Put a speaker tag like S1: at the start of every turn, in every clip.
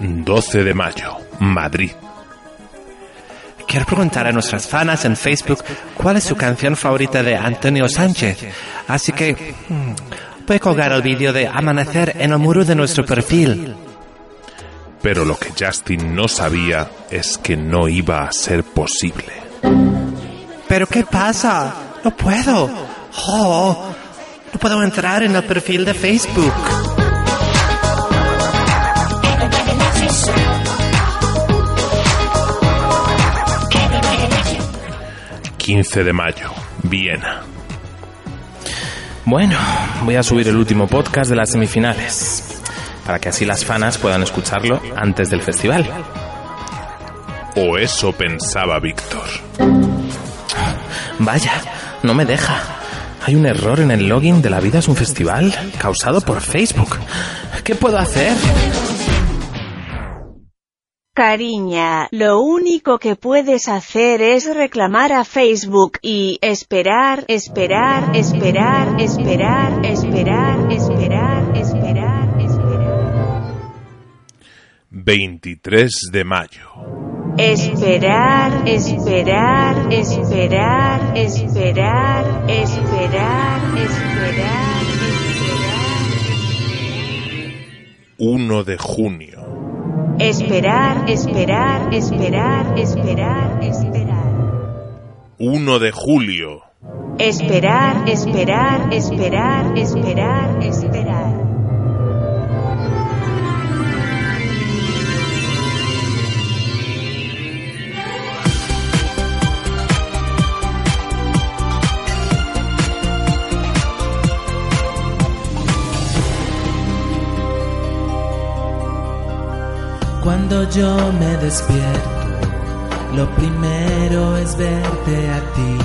S1: 12 de mayo, Madrid.
S2: Quiero preguntar a nuestras fanas en Facebook cuál es su canción favorita de Antonio Sánchez. Así que mm, voy a colgar el vídeo de Amanecer en el muro de nuestro perfil.
S1: Pero lo que Justin no sabía es que no iba a ser posible.
S2: ¿Pero qué pasa? No puedo. Oh, no puedo entrar en el perfil de Facebook.
S1: 15 de mayo, Viena.
S3: Bueno, voy a subir el último podcast de las semifinales, para que así las fanas puedan escucharlo antes del festival.
S1: O eso pensaba Víctor.
S3: Vaya, no me deja. Hay un error en el login de La Vida es un Festival causado por Facebook. ¿Qué puedo hacer?
S4: Cariña, lo único que puedes hacer es reclamar a Facebook y esperar, esperar, esperar, esperar, esperar, esperar, esperar, esperar.
S1: 23 de mayo.
S4: Esperar, esperar, esperar, esperar, esperar, esperar, esperar.
S1: 1 de junio.
S4: Esperar, esperar, esperar, esperar, esperar.
S1: 1 de julio.
S4: Esperar, esperar, esperar, esperar, esperar.
S5: Cuando yo me despierto, lo primero es verte a ti.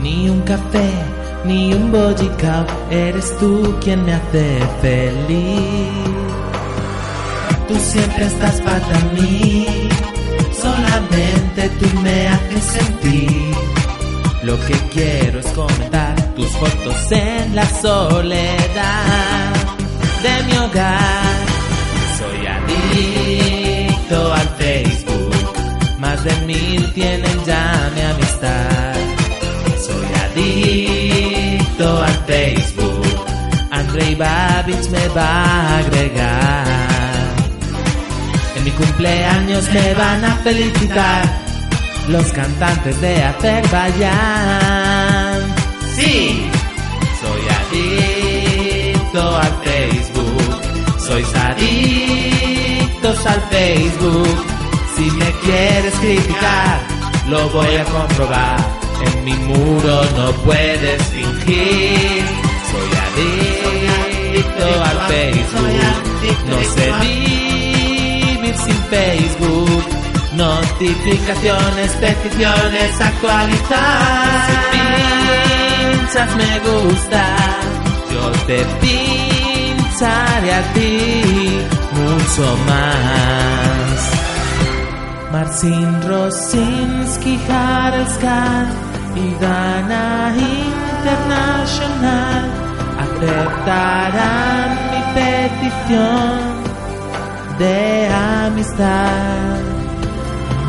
S5: Ni un café, ni un boycap, eres tú quien me hace feliz. Tú siempre estás para mí, solamente tú me haces sentir. Lo que quiero es comentar tus fotos en la soledad de mi hogar. Soy adicto al Facebook, más de mil tienen ya mi amistad. Soy adicto al Facebook, Andrei Babich me va a agregar. En mi cumpleaños me van a felicitar los cantantes de Azerbaiyán. Sí, soy adicto al Facebook, sois al Facebook. Si me quieres criticar, lo voy a comprobar. En mi muro no puedes fingir. Soy adicto al Facebook, no sé vivir sin Facebook. Notificaciones, peticiones, actualizar. Si pinchas me gusta, yo te pincharé a ti mucho más. Marcin Rosinski, Harelskan y Dana International aceptarán mi petición de amistad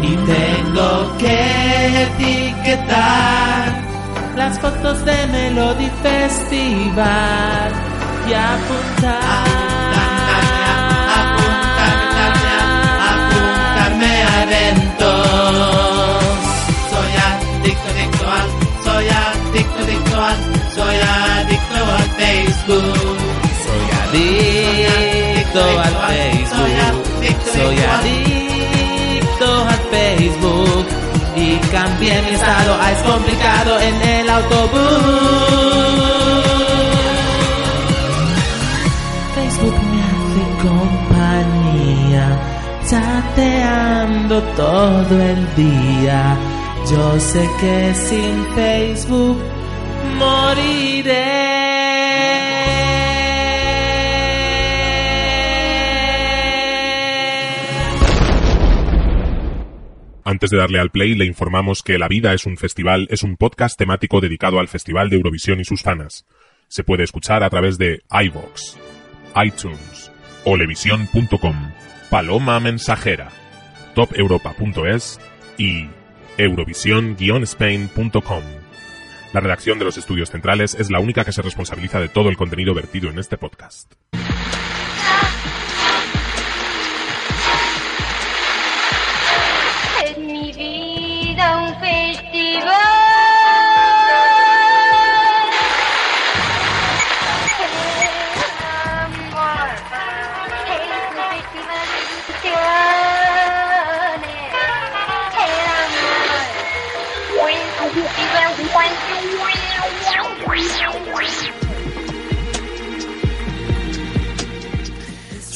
S5: y tengo que etiquetar las fotos de Melody Festival y apuntarme Facebook. Soy adicto al Facebook. Soy adicto al Facebook y cambié mi estado a es complicado en el autobús. Facebook me hace compañía, chateando todo el día. Yo sé que sin Facebook moriré.
S1: Antes de darle al play, le informamos que La Vida es un Festival es un podcast temático dedicado al Festival de Eurovisión y sus fanas.
S6: Se puede escuchar a través de iVoox, iTunes, olevision.com, Paloma Mensajera, topeuropa.es y eurovision-spain.com. La redacción de los estudios centrales es la única que se responsabiliza de todo el contenido vertido en este podcast.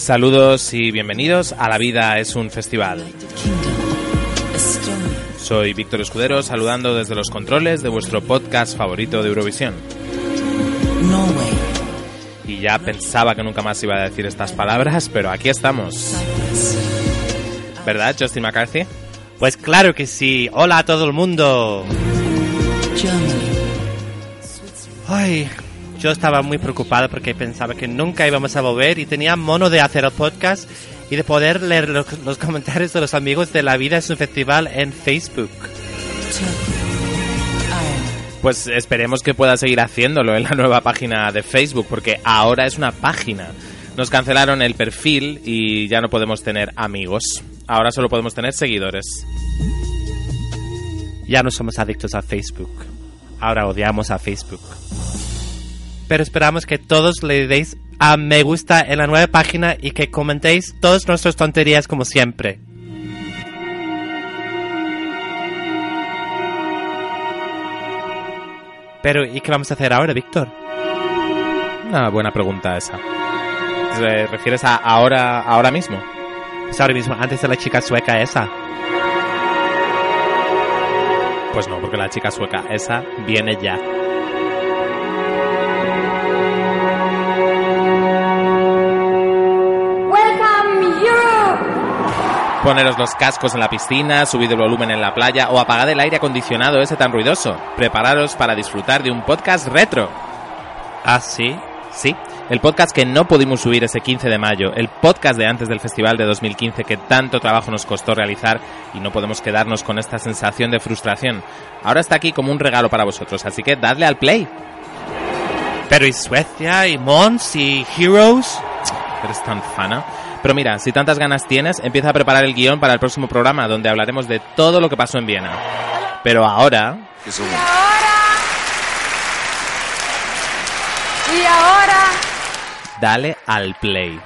S3: Saludos y bienvenidos a La Vida es un Festival. Soy Víctor Escudero, saludando desde los controles de vuestro podcast favorito de Eurovisión. Y ya pensaba que nunca más iba a decir estas palabras, pero aquí estamos. ¿Verdad, Justin McCarthy?
S2: Pues claro que sí. Hola a todo el mundo. Ay, yo estaba muy preocupado porque pensaba que nunca íbamos a volver y tenía mono de hacer el podcast y de poder leer los, los comentarios de los amigos de La Vida es un Festival en Facebook.
S3: Pues esperemos que pueda seguir haciéndolo en la nueva página de Facebook, porque ahora es una página. Nos cancelaron el perfil y ya no podemos tener amigos. Ahora solo podemos tener seguidores.
S2: Ya no somos adictos a Facebook. Ahora odiamos a Facebook. Pero esperamos que todos le deis a me gusta en la nueva página y que comentéis todas nuestras tonterías como siempre. Pero, ¿y qué vamos a hacer ahora, Víctor?
S3: Una buena pregunta esa. ¿Te refieres a ahora, ahora mismo?
S2: Pues ahora mismo, antes de la chica sueca esa.
S3: Pues no, porque la chica sueca esa viene ya. Poneros los cascos en la piscina, subid el volumen en la playa o apagad el aire acondicionado ese tan ruidoso. Prepararos para disfrutar de un podcast retro.
S2: ¿Ah, sí?
S3: Sí, el podcast que no pudimos subir ese 15 de mayo, el podcast de antes del festival de 2015 que tanto trabajo nos costó realizar y no podemos quedarnos con esta sensación de frustración. Ahora está aquí como un regalo para vosotros, así que dadle al play.
S2: Pero ¿y Suecia? ¿Y Mons? ¿Y Heroes?
S3: Eres tan fana. Pero mira, si tantas ganas tienes, empieza a preparar el guion para el próximo programa donde hablaremos de todo lo que pasó en Viena. Pero ahora,
S7: Y ahora. Y ahora.
S3: dale al play.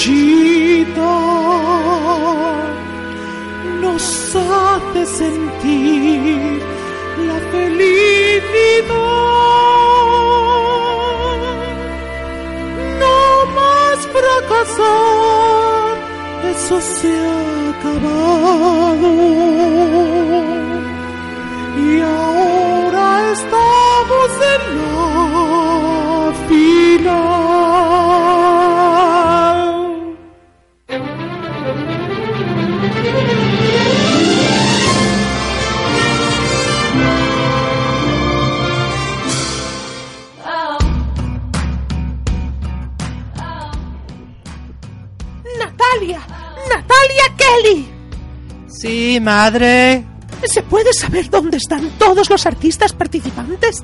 S8: Conchita. Nos hace sentir la felicidad. No más fracasar, eso se ha acabado.
S2: Madre.
S8: ¿Se puede saber dónde están todos los artistas participantes?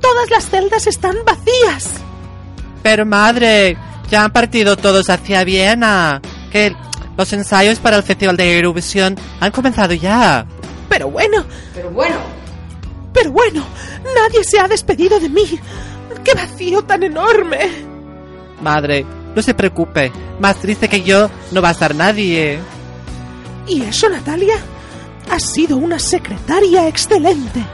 S8: Todas las celdas están vacías.
S2: Pero madre, ya han partido todos hacia Viena. Que los ensayos para el Festival de Eurovisión han comenzado ya.
S8: Pero bueno,
S9: Pero bueno,
S10: Pero bueno, nadie se ha despedido de mí. ¡Qué vacío tan enorme!
S2: Madre, no se preocupe. Más triste que yo no va a estar nadie.
S10: ¿Y eso, Natalia? Has sido una secretaria excelente.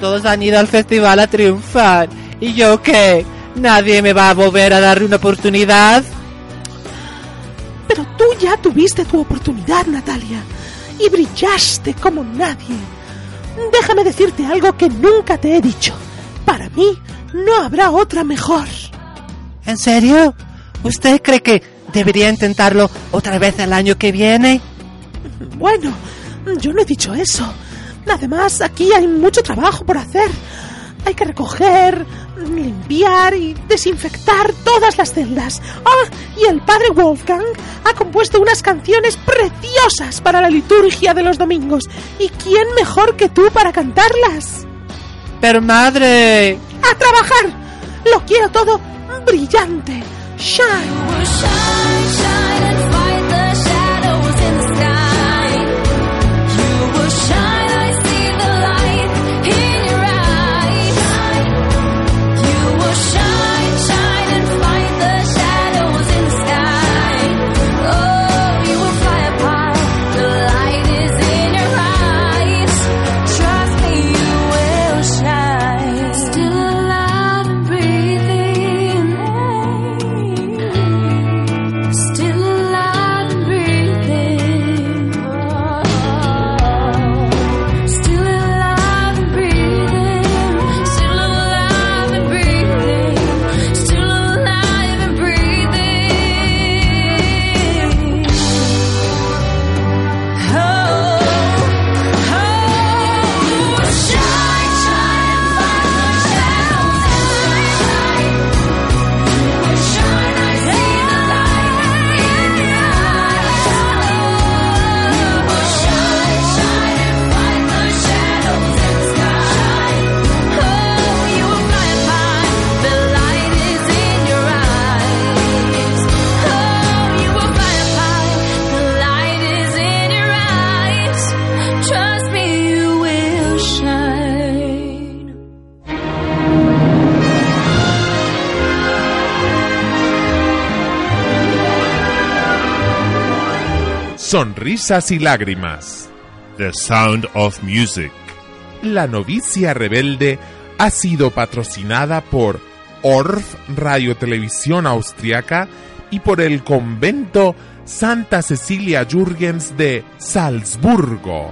S2: Todos han ido al festival a triunfar. ¿Y yo qué? ¿Nadie me va a volver a dar una oportunidad?
S10: Pero tú ya tuviste tu oportunidad, Natalia, y brillaste como nadie. Déjame decirte algo que nunca te he dicho. Para mí, no habrá otra mejor.
S2: ¿En serio? ¿Usted cree que debería intentarlo otra vez el año que viene?
S10: Bueno, yo no he dicho eso. Además, aquí hay mucho trabajo por hacer. Hay que recoger, limpiar y desinfectar todas las celdas. Ah, y el padre Wolfgang ha compuesto unas canciones preciosas para la liturgia de los domingos. ¿Y quién mejor que tú para cantarlas?
S2: Pero madre...
S10: ¡A trabajar! Lo quiero todo brillante. Shine.
S11: Y lágrimas.
S12: The Sound of Music.
S11: La novicia rebelde ha sido patrocinada por Orff Radio Televisión Austriaca y por el convento Santa Cecilia Jürgens de Salzburgo.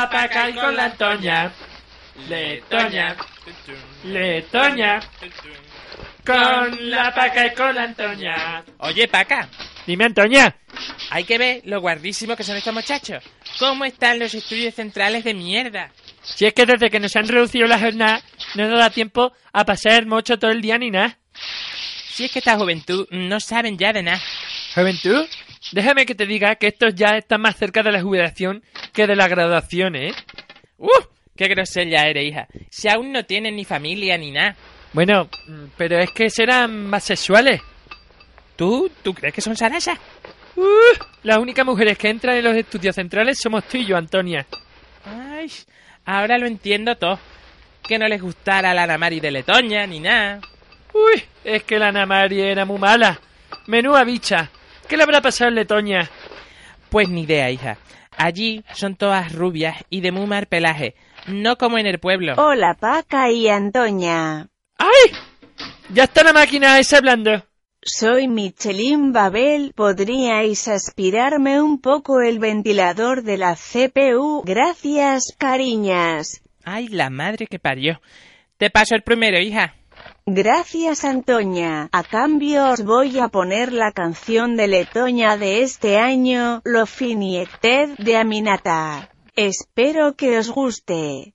S13: La paca y con la Antoña. Letoña, Letoña, con la paca y con la Antoña.
S14: Oye, Paca,
S13: Dime, Antoña.
S14: hay que ver lo guardísimo que son estos muchachos. ¿Cómo están los estudios centrales de mierda?
S13: Si es que desde que nos han reducido la jornada, no nos da tiempo a pasar mocho todo el día ni nada.
S14: Si es que esta juventud no saben ya de nada.
S13: Juventud, déjame que te diga que estos ya están más cerca de la jubilación que de la graduación, ¿eh?
S14: ¡Uh! ¡Qué grosella eres, hija! Si aún no tienen ni familia ni nada.
S13: Bueno, mm, pero es que serán más sexuales.
S14: ¿Tú? ¿Tú crees que son sarasas?
S13: Uh, las únicas mujeres que entran en los estudios centrales somos tú y yo, Antonia.
S14: Ay, ahora lo entiendo todo. Que no les gustara la Ana Mari de Letoña ni nada.
S13: Uy, es que la Ana Mari era muy mala. Menúa bicha. ¿Qué le habrá pasado en Letoña?
S14: Pues ni idea, hija. Allí son todas rubias y de muy mal pelaje. No como en el pueblo.
S4: Hola Paca y Antoña.
S13: ¡Ay! Ya está la máquina esa hablando.
S4: Soy Michelin Babel. ¿Podríais aspirarme un poco el ventilador de la CPU? Gracias, cariñas.
S14: Ay, la madre que parió. Te paso el primero, hija.
S4: Gracias, Antoña. A cambio os voy a poner la canción de Letoña de este año, Lo Finiected de Aminata. Espero que os guste.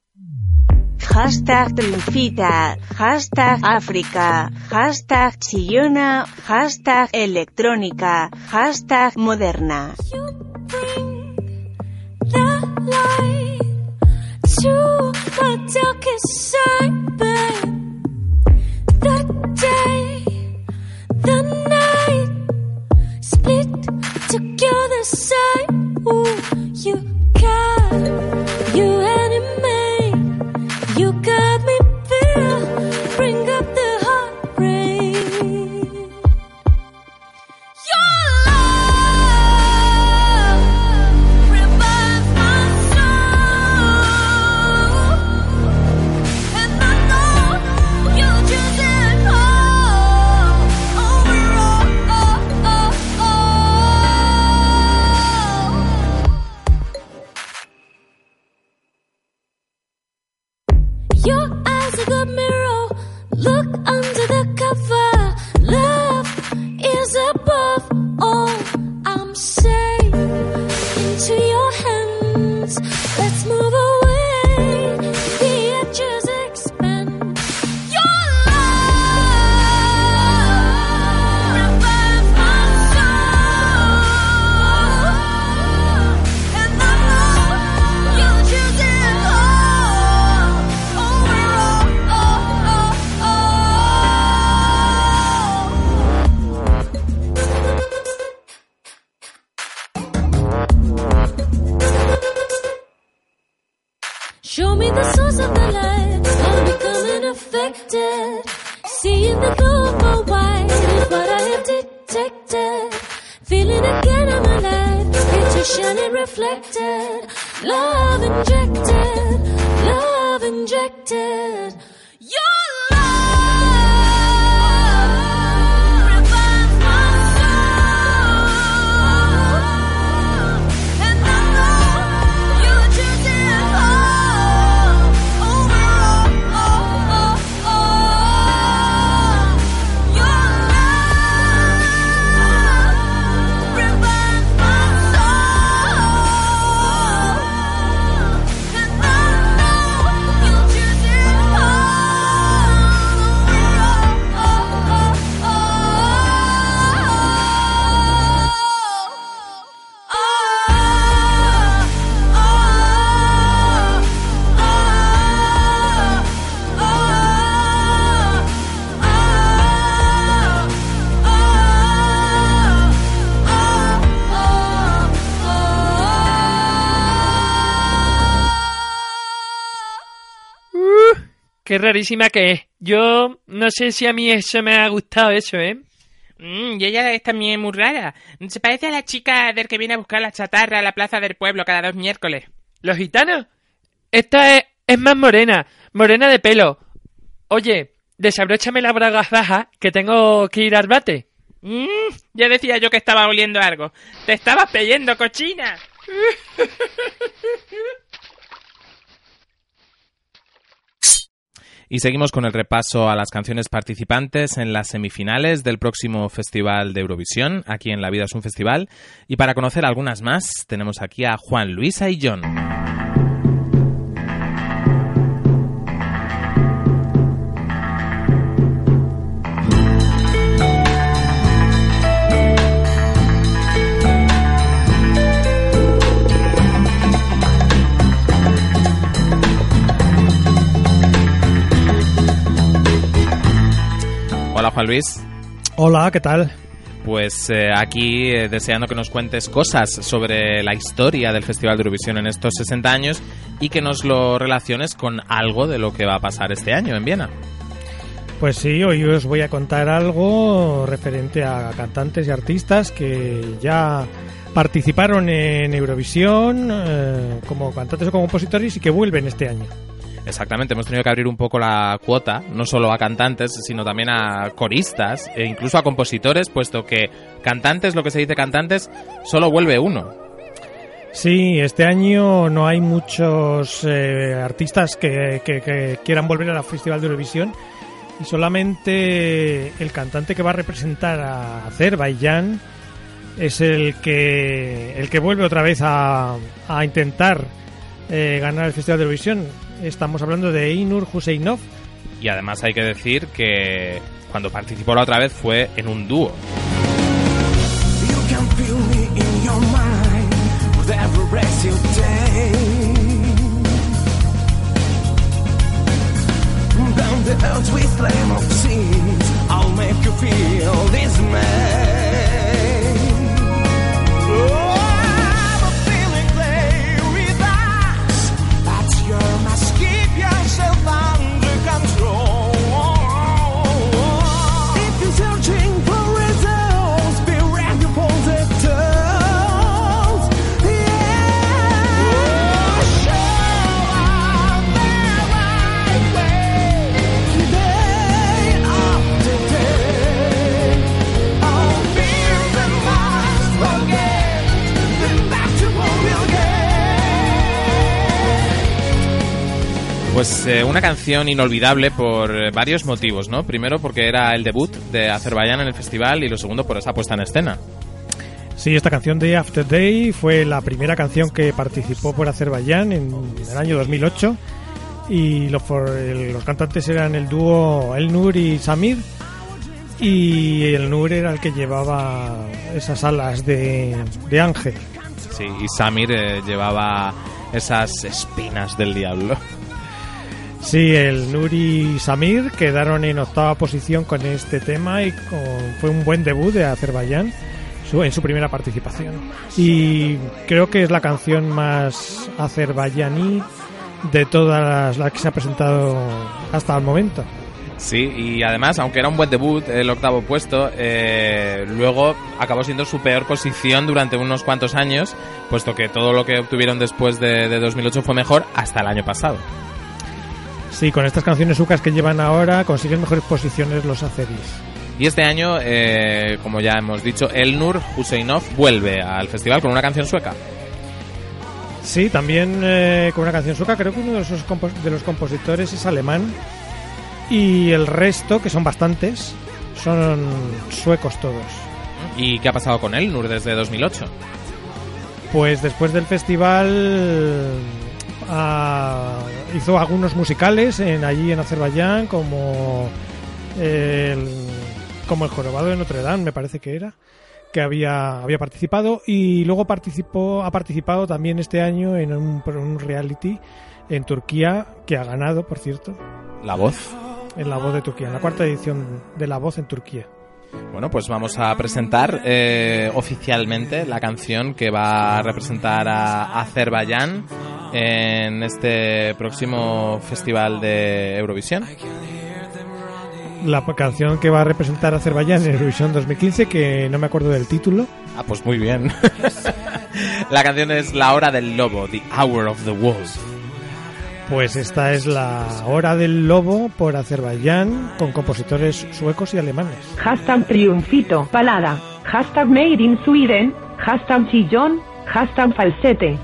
S4: hashtag Triunfita, hashtag África, hashtag Chillona, hashtag Electrónica, hashtag Moderna.
S15: You got you animate. You got
S13: Qué rarísima que es. Yo no sé si a mí eso me ha gustado eso, ¿eh?
S3: Mm, y ella es también muy rara. Se parece a la chica del que viene a buscar la chatarra a la plaza del pueblo cada dos miércoles.
S13: ¿Los gitanos? Esta es, es más morena, morena de pelo. Oye, desabróchame la bragas baja que tengo que ir al bate.
S3: Mm, ya decía yo que estaba oliendo algo. Te estabas peyendo, cochina. Y seguimos con el repaso a las canciones participantes en las semifinales del próximo Festival de Eurovisión, aquí en La Vida es un Festival. Y para conocer algunas más, tenemos aquí a Juan Luis Aillón. Hola Juan Luis.
S16: Hola, ¿qué tal?
S3: Pues eh, aquí eh, deseando que nos cuentes cosas sobre la historia del Festival de Eurovisión en estos 60 años y que nos lo relaciones con algo de lo que va a pasar este año en Viena.
S16: Pues sí, hoy os voy a contar algo referente a cantantes y artistas que ya participaron en Eurovisión eh, como cantantes o como compositores y que vuelven este año.
S3: Exactamente, hemos tenido que abrir un poco la cuota, no solo a cantantes, sino también a coristas e incluso a compositores, puesto que cantantes, lo que se dice cantantes, solo vuelve uno.
S16: Sí, este año no hay muchos eh, artistas que, quieran volver al Festival de Eurovisión y solamente el cantante que va a representar a Azerbaiyán es el que el que vuelve otra vez a, a intentar eh, ganar el Festival de Eurovisión. Estamos hablando de Einur Husseinov.
S3: Y además hay que decir que cuando participó la otra vez fue en un dúo. Pues eh, una canción inolvidable por eh, varios motivos, ¿no? Primero porque era el debut de Azerbaiyán en el festival y lo segundo por esa puesta en escena.
S16: Sí, esta canción de After Day fue la primera canción que participó por Azerbaiyán en el año 2008 y los, el- los cantantes eran el dúo Elnur y Samir y el Nur era el que llevaba esas alas de, de ángel.
S3: Sí, y Samir eh, llevaba esas espinas del diablo.
S16: Sí, el Nuri y Samir quedaron en octava posición con este tema y con- fue un buen debut de Azerbaiyán en su primera participación. Y creo que es la canción más azerbaiyaní de todas las, las que se ha presentado hasta el momento.
S3: Sí, y además, aunque era un buen debut, el octavo puesto, eh, luego acabó siendo su peor posición durante unos cuantos años, puesto que todo lo que obtuvieron después de, de 2008 fue mejor hasta el año pasado.
S16: Sí, con estas canciones sucas que llevan ahora consiguen mejores posiciones los azeris.
S3: Y este año, eh, como ya hemos dicho, Elnur Husseinov vuelve al festival con una canción sueca.
S16: Sí, también eh, con una canción sueca. Creo que uno de, esos compos- de los compositores es alemán. Y el resto, que son bastantes, son suecos todos.
S3: ¿Y qué ha pasado con Elnur desde 2008?
S16: Pues después del festival ah, hizo algunos musicales en, allí en Azerbaiyán, como el, como el Jorobado de Notre Dame, me parece que era, que había, había participado. Y luego participó, ha participado también este año en un, un reality en Turquía, que ha ganado, por cierto,
S3: La voz.
S16: en La Voz de Turquía, en la cuarta edición de La Voz en Turquía.
S3: Bueno, pues vamos a presentar eh, oficialmente la canción que va a representar a Azerbaiyán en este próximo festival de Eurovisión.
S16: La canción que va a representar a Azerbaiyán en Eurovisión 2015, que no me acuerdo del título.
S3: Ah, pues muy bien. la canción es La Hora del Lobo, The Hour of the Wolf.
S16: Pues esta es la Hora del Lobo por Azerbaiyán con compositores suecos y alemanes.
S17: Hashtag triunfito, palada. Hashtag made in Sweden. Hashtag chillón. Hashtag falsete.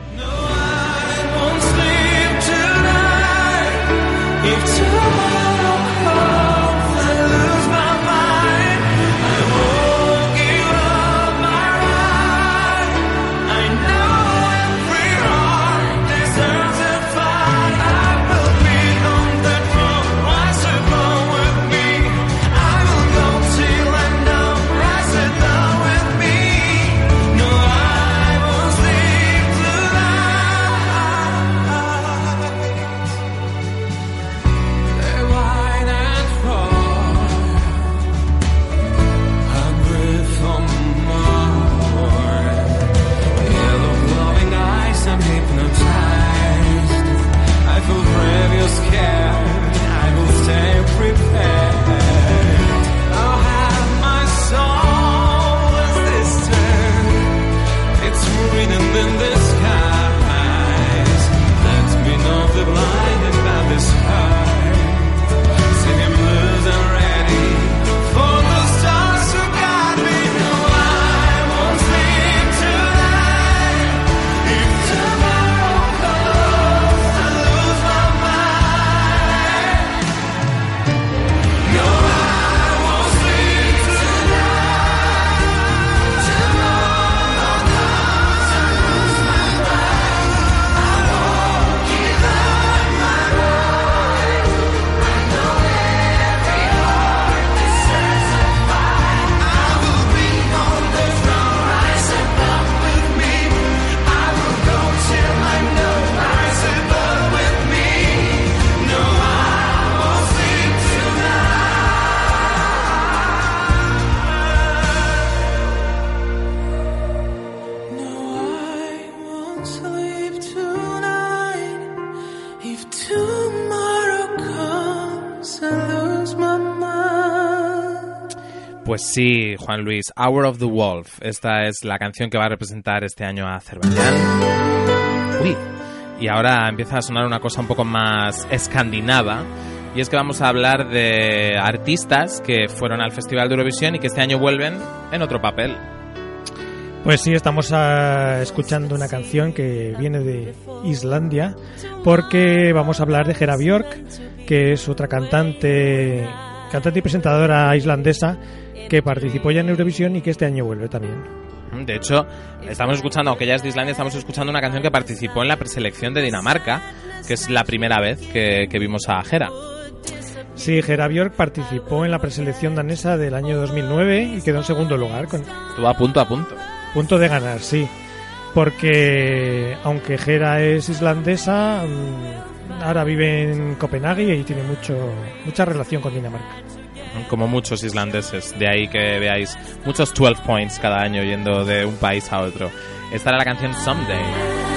S3: Pues sí, Juan Luis, Hour of the Wolf. Esta es la canción que va a representar este año a Azerbaiyán. Uy, y ahora empieza a sonar una cosa un poco más escandinava. Y es que vamos a hablar de artistas que fueron al Festival de Eurovisión y que este año vuelven en otro papel.
S16: Pues sí, estamos ah, escuchando una canción que viene de Islandia, porque vamos a hablar de Hera Björk, que es otra cantante, cantante y presentadora islandesa que participó ya en Eurovisión y que este año vuelve también.
S3: De hecho, estamos escuchando, aunque ya es de Islandia, estamos escuchando una canción que participó en la preselección de Dinamarca, que es la primera vez que, que vimos a Hera.
S16: Sí, Hera Björk participó en la preselección danesa del año 2009 y quedó en segundo lugar, con
S3: Estuvo a punto a punto.
S16: punto de ganar, sí. Porque aunque Hera es islandesa, mm, ahora vive en Copenhague y tiene mucho mucha relación con Dinamarca.
S3: Como muchos islandeses. De ahí que veáis muchos 12 points cada año yendo de un país a otro. Esta era la canción Someday.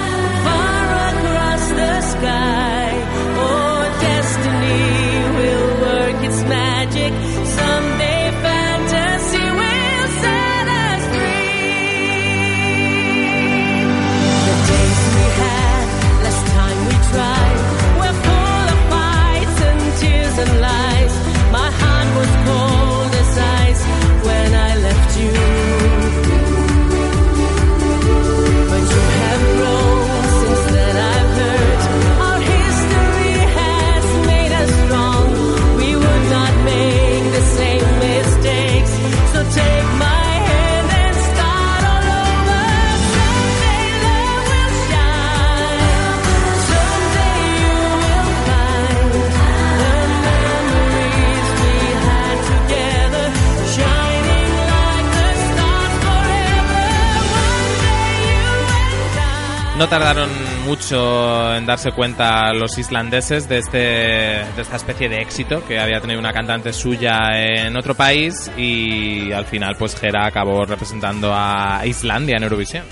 S3: No tardaron mucho en darse cuenta los islandeses de, este, de esta especie de éxito que había tenido una cantante suya en otro país y al final pues Hera acabó representando a Islandia en Eurovisión.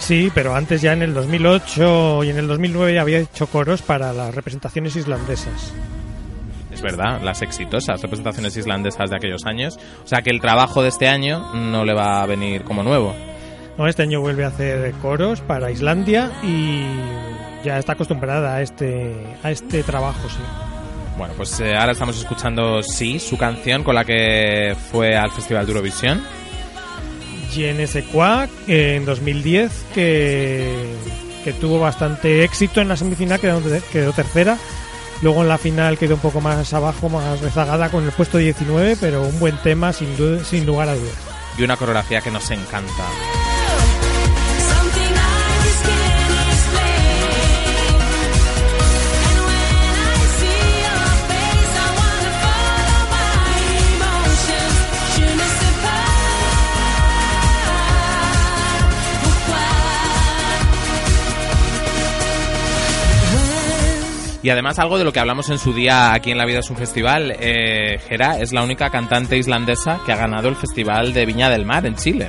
S16: Sí, pero antes ya en el 2008 y en el 2009 había hecho coros para las representaciones islandesas.
S3: Es verdad, las exitosas representaciones islandesas de aquellos años. O sea que el trabajo de este año no le va a venir como nuevo.
S16: No, este año vuelve a hacer coros para Islandia y ya está acostumbrada a este a este trabajo, sí.
S3: Bueno, pues eh, ahora estamos escuchando Sí, su canción con la que fue al Festival de Eurovisión.
S16: GNS4 en 2010 que, que tuvo bastante éxito en la semifinal, quedó, quedó tercera. Luego en la final quedó un poco más abajo, más rezagada con el puesto 19, pero un buen tema sin, sin lugar a dudas.
S3: Y una coreografía que nos encanta. Y además algo de lo que hablamos en su día aquí en La Vida es un Festival, eh, es la única cantante islandesa que ha ganado el Festival de Viña del Mar en Chile.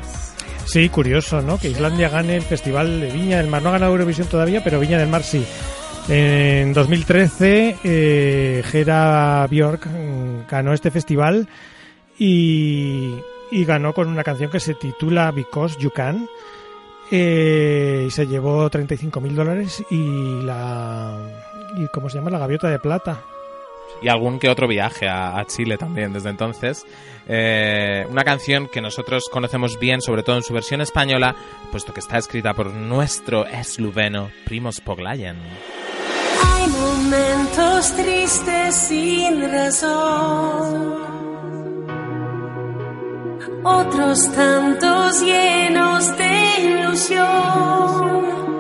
S16: Sí, curioso, ¿no? Que Islandia gane el Festival de Viña del Mar. No ha ganado Eurovisión todavía, pero Viña del Mar sí. En 2013, eh, Hera Björk mm, ganó este festival y, y ganó con una canción que se titula Because You Can. eh, y se llevó 35 mil dólares y la. Y, ¿Cómo se llama? La gaviota de plata.
S3: y algún que otro viaje a, a Chile también desde entonces. Eh, una canción que nosotros conocemos bien, sobre todo en su versión española, puesto que está escrita por nuestro esluveno Primos Poglayen.
S10: Hay momentos tristes sin razón, otros tantos llenos de ilusión.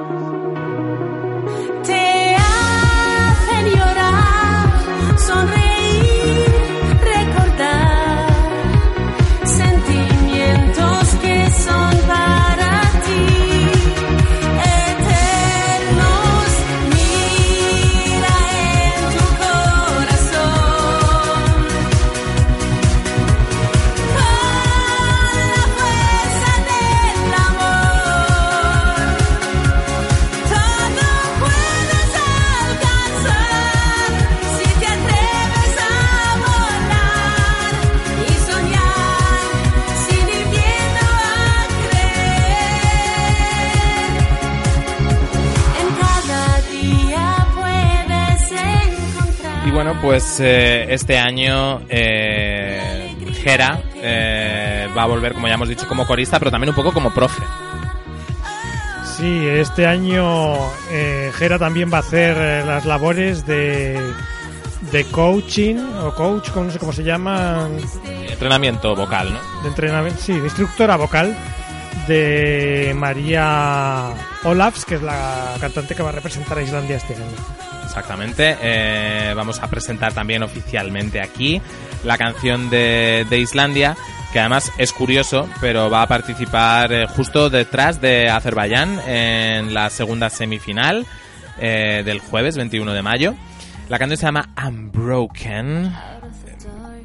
S3: Bueno, pues eh, este año eh, Hera eh, va a volver, como ya hemos dicho, como corista, pero también un poco como profe.
S16: Sí, este año eh, Gera también va a hacer eh, las labores de, de coaching o coach, no sé cómo se llama,
S3: Entrenamiento vocal, ¿no?
S16: de entrenamiento, sí, de instructora vocal de María Olafs, que es la cantante que va a representar a Islandia este año.
S3: Exactamente. Eh, vamos a presentar también oficialmente aquí la canción de, Islandia, que además es curioso, pero va a participar eh, justo detrás de Azerbaiyán en la segunda semifinal eh, del jueves 21 de mayo. La canción se llama Unbroken.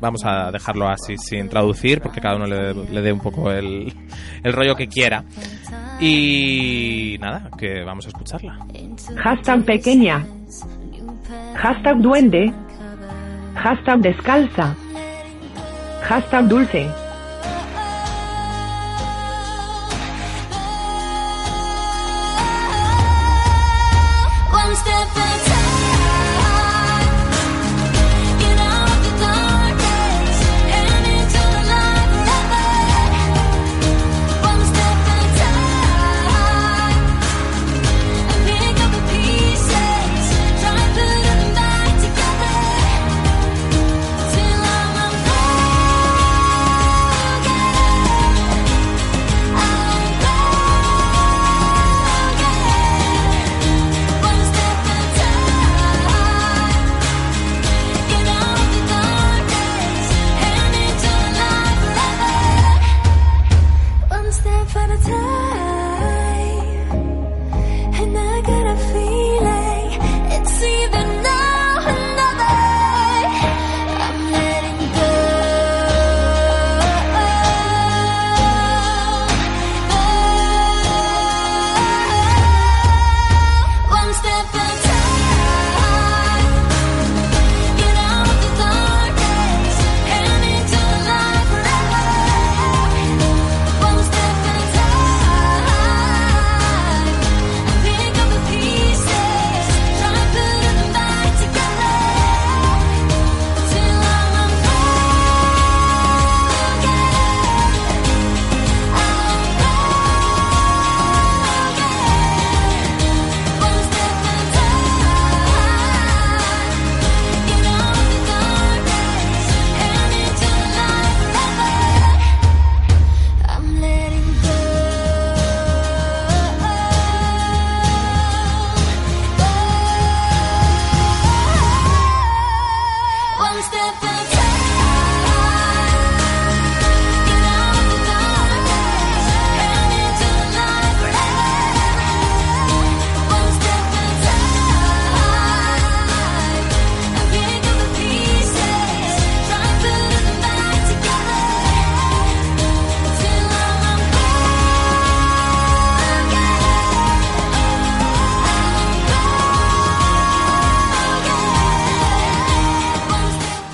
S3: Vamos a dejarlo así sin traducir, porque cada uno le, le dé un poco el, el rollo que quiera. Y nada, que vamos a escucharla.
S15: Hashtag pequeña. Hashtag duende. Hashtag descalza. Hashtag dulce.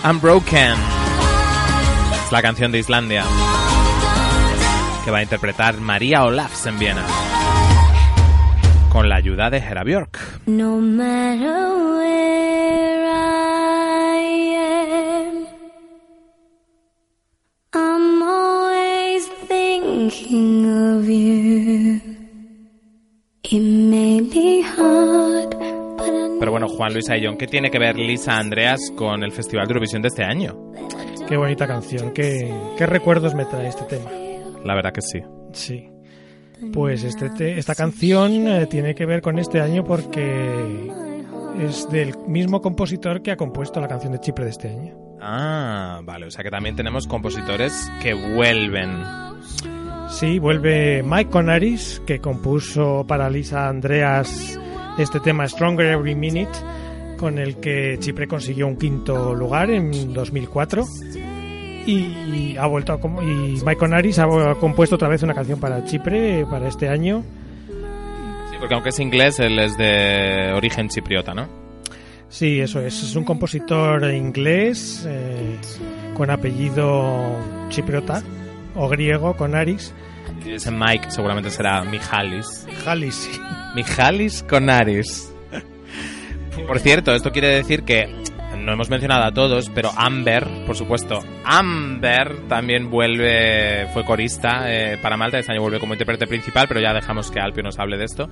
S3: Unbroken. Es la canción de Islandia que va a interpretar María Olafs en Viena con la ayuda de Hera Björk.
S10: No matter where I am, I'm always thinking of you. It may be hard,
S3: Pero bueno, Juan Luis Ayllón, ¿qué tiene que ver Lisa Andreas con el Festival de Eurovisión de este año?
S16: Qué bonita canción, qué, qué recuerdos me trae este tema.
S3: La verdad que sí.
S16: Sí. Pues este te- esta canción eh, tiene que ver con este año porque es del mismo compositor que ha compuesto la canción de Chipre de este año.
S3: Ah, vale, o sea que también tenemos compositores que vuelven.
S16: Sí, vuelve Mike Conaris, que compuso para Lisa Andreas este tema Stronger Every Minute, con el que Chipre consiguió un quinto lugar en 2004. Y ha vuelto a y Mike Conaris ha compuesto otra vez una canción para Chipre para este año.
S3: Sí, porque aunque es inglés, él es de origen chipriota, ¿no?
S16: Sí, eso es. Es un compositor inglés eh, con apellido chipriota o griego, Conaris.
S3: Ese Mike seguramente será Mijalis.
S16: Mijalis, sí.
S3: Mijalis Conaris. Por cierto, esto quiere decir que no hemos mencionado a todos, pero Amber, por supuesto, Amber también vuelve, fue corista eh, para Malta, este año vuelve como intérprete principal, pero ya dejamos que Alpio nos hable de esto.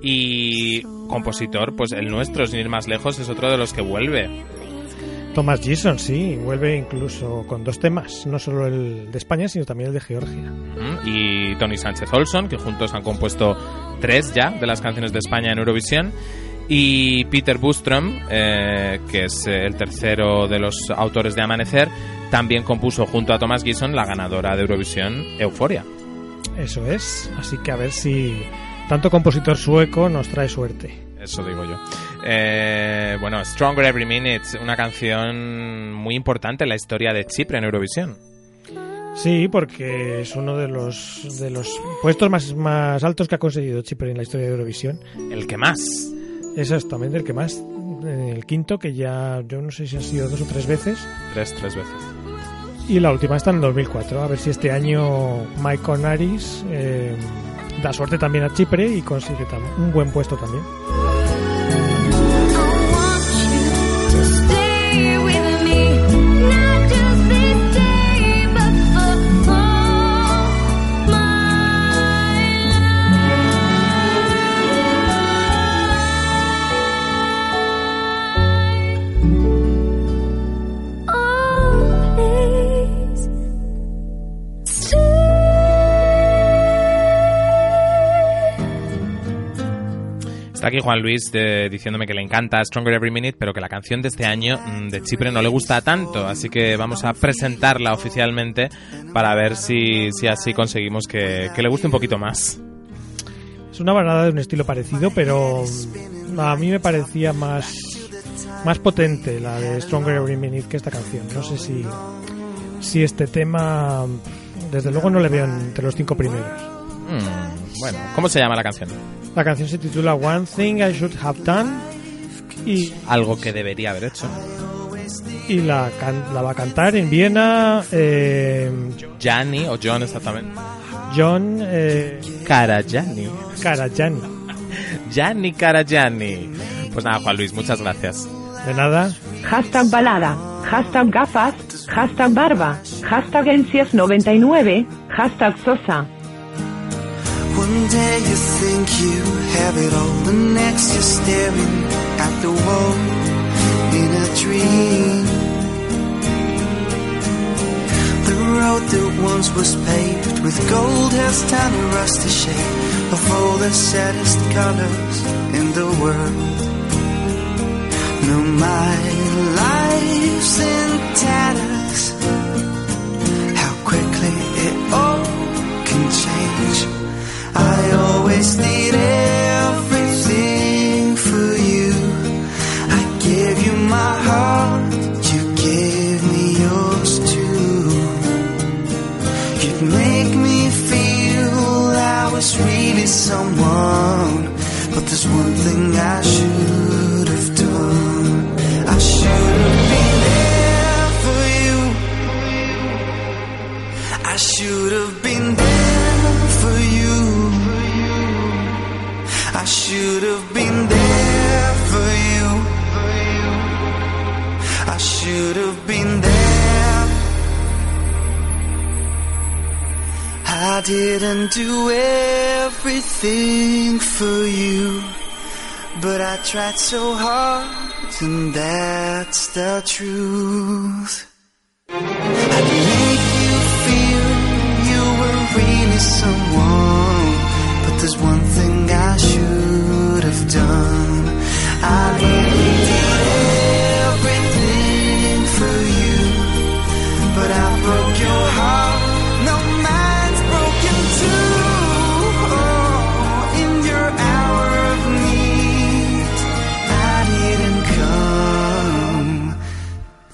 S3: Y compositor, pues el nuestro, sin ir más lejos, es otro de los que vuelve.
S16: Thomas Gison, sí, vuelve incluso con dos temas, no solo el de España, sino también el de Georgia.
S3: Mm, Y Tony Sánchez Olson, que juntos han compuesto tres ya de las canciones de España en Eurovisión. Y Peter Bustrom, eh, que es eh, el tercero de los autores de Amanecer, también compuso junto a Thomas Gison la ganadora de Eurovisión, Euforia.
S16: Eso es, así que a ver si tanto compositor sueco nos trae suerte.
S3: Eso digo yo. Eh, bueno, Stronger Every Minute, una canción muy importante en la historia de Chipre en Eurovisión.
S16: Sí, porque es uno de los de los puestos más, más altos que ha conseguido Chipre en la historia de Eurovisión.
S3: El que más.
S16: Exactamente, el que más. En el quinto, que ya yo no sé si ha sido dos o tres veces.
S3: Tres, tres veces.
S16: Y la última está en el 2004. A ver si este año Mike Onaris eh, da suerte también a Chipre y consigue un buen puesto también.
S3: Aquí Juan Luis eh, diciéndome que le encanta Stronger Every Minute, pero que la canción de este año mm, de Chipre no le gusta tanto, así que vamos a presentarla oficialmente para ver si, si así conseguimos que, que le guste un poquito más.
S16: Es una balada de un estilo parecido, pero mm, a mí me parecía más, más potente la de Stronger Every Minute que esta canción. No sé si, si este tema, desde luego no le veo entre los cinco primeros.
S3: Mm, bueno, ¿cómo se llama la canción?
S16: La canción se titula One Thing I Should Have Done y,
S3: Algo que debería haber hecho.
S16: y la, can- la va a cantar en Viena eh,
S3: Gianni o John exactamente.
S16: John eh,
S3: Carajani.
S16: Karajani.
S3: Gianni Carajani. Pues nada, Juan Luis, muchas gracias.
S16: De nada.
S10: Hashtag balada, hashtag gafas, hashtag barba, hashtag encias99, hashtag sosa.
S18: One day you think you have it all, the next you're staring at the wall in a dream. The road that once was paved with gold has turned to rusty shade of all the saddest colors in the world. No, my life's in tatters. How quickly it all. I always did everything for you. I gave you my heart, you gave me yours too. You'd make me feel I was really someone. But there's one thing I should should have been there for you. I should have been there. I didn't do everything for you, but I tried so hard, and that's the truth. I'd make you feel you were really someone, but there's one thing I should done. I did everything for you, but I broke your heart. No, mine's broken too. Oh, in your hour of need, I didn't come.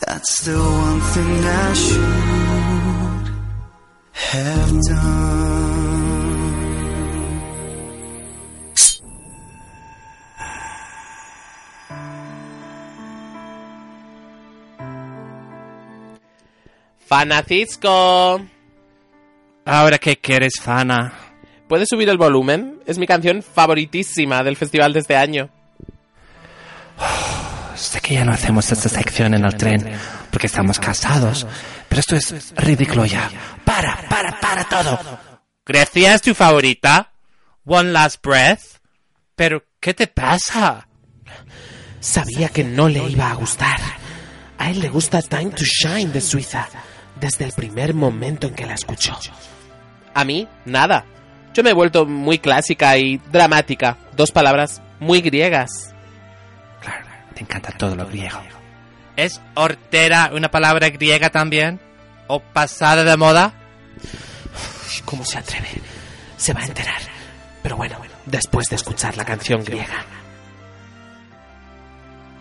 S18: That's the one thing I should have done.
S3: Fanacisco.
S2: Ahora que quieres, Fana.
S3: ¿Puedes subir el volumen? Es mi canción favoritísima del festival de este año.
S19: Sé que ya no hacemos esta sección en el tren porque estamos casados, pero esto es ridículo ya. Para, para, para todo.
S2: ¿Grecia es tu favorita? One Last Breath.
S19: Pero, ¿qué te pasa?
S20: Sabía que no le iba a gustar. A él le gusta Time to Shine de Suiza, desde el primer momento en que la escuchó.
S2: A mí, nada. Yo me he vuelto muy clásica y dramática. Dos palabras muy griegas.
S19: Claro, te encanta todo lo griego.
S2: ¿Es hortera una palabra griega también? ¿O pasada de moda?
S20: ¿Cómo se atreve? Se va a enterar. Pero bueno, después de escuchar la canción griega.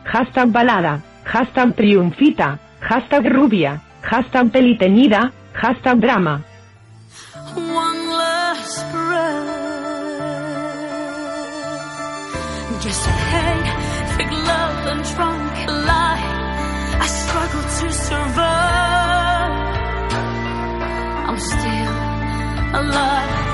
S21: Hashtag balada, hashtag triunfita, hashtag rubia, hashtag peliteñida, hashtag drama.
S10: One last. Just pain, fake love, and drunk lie. I struggle to survive. I'm still alive.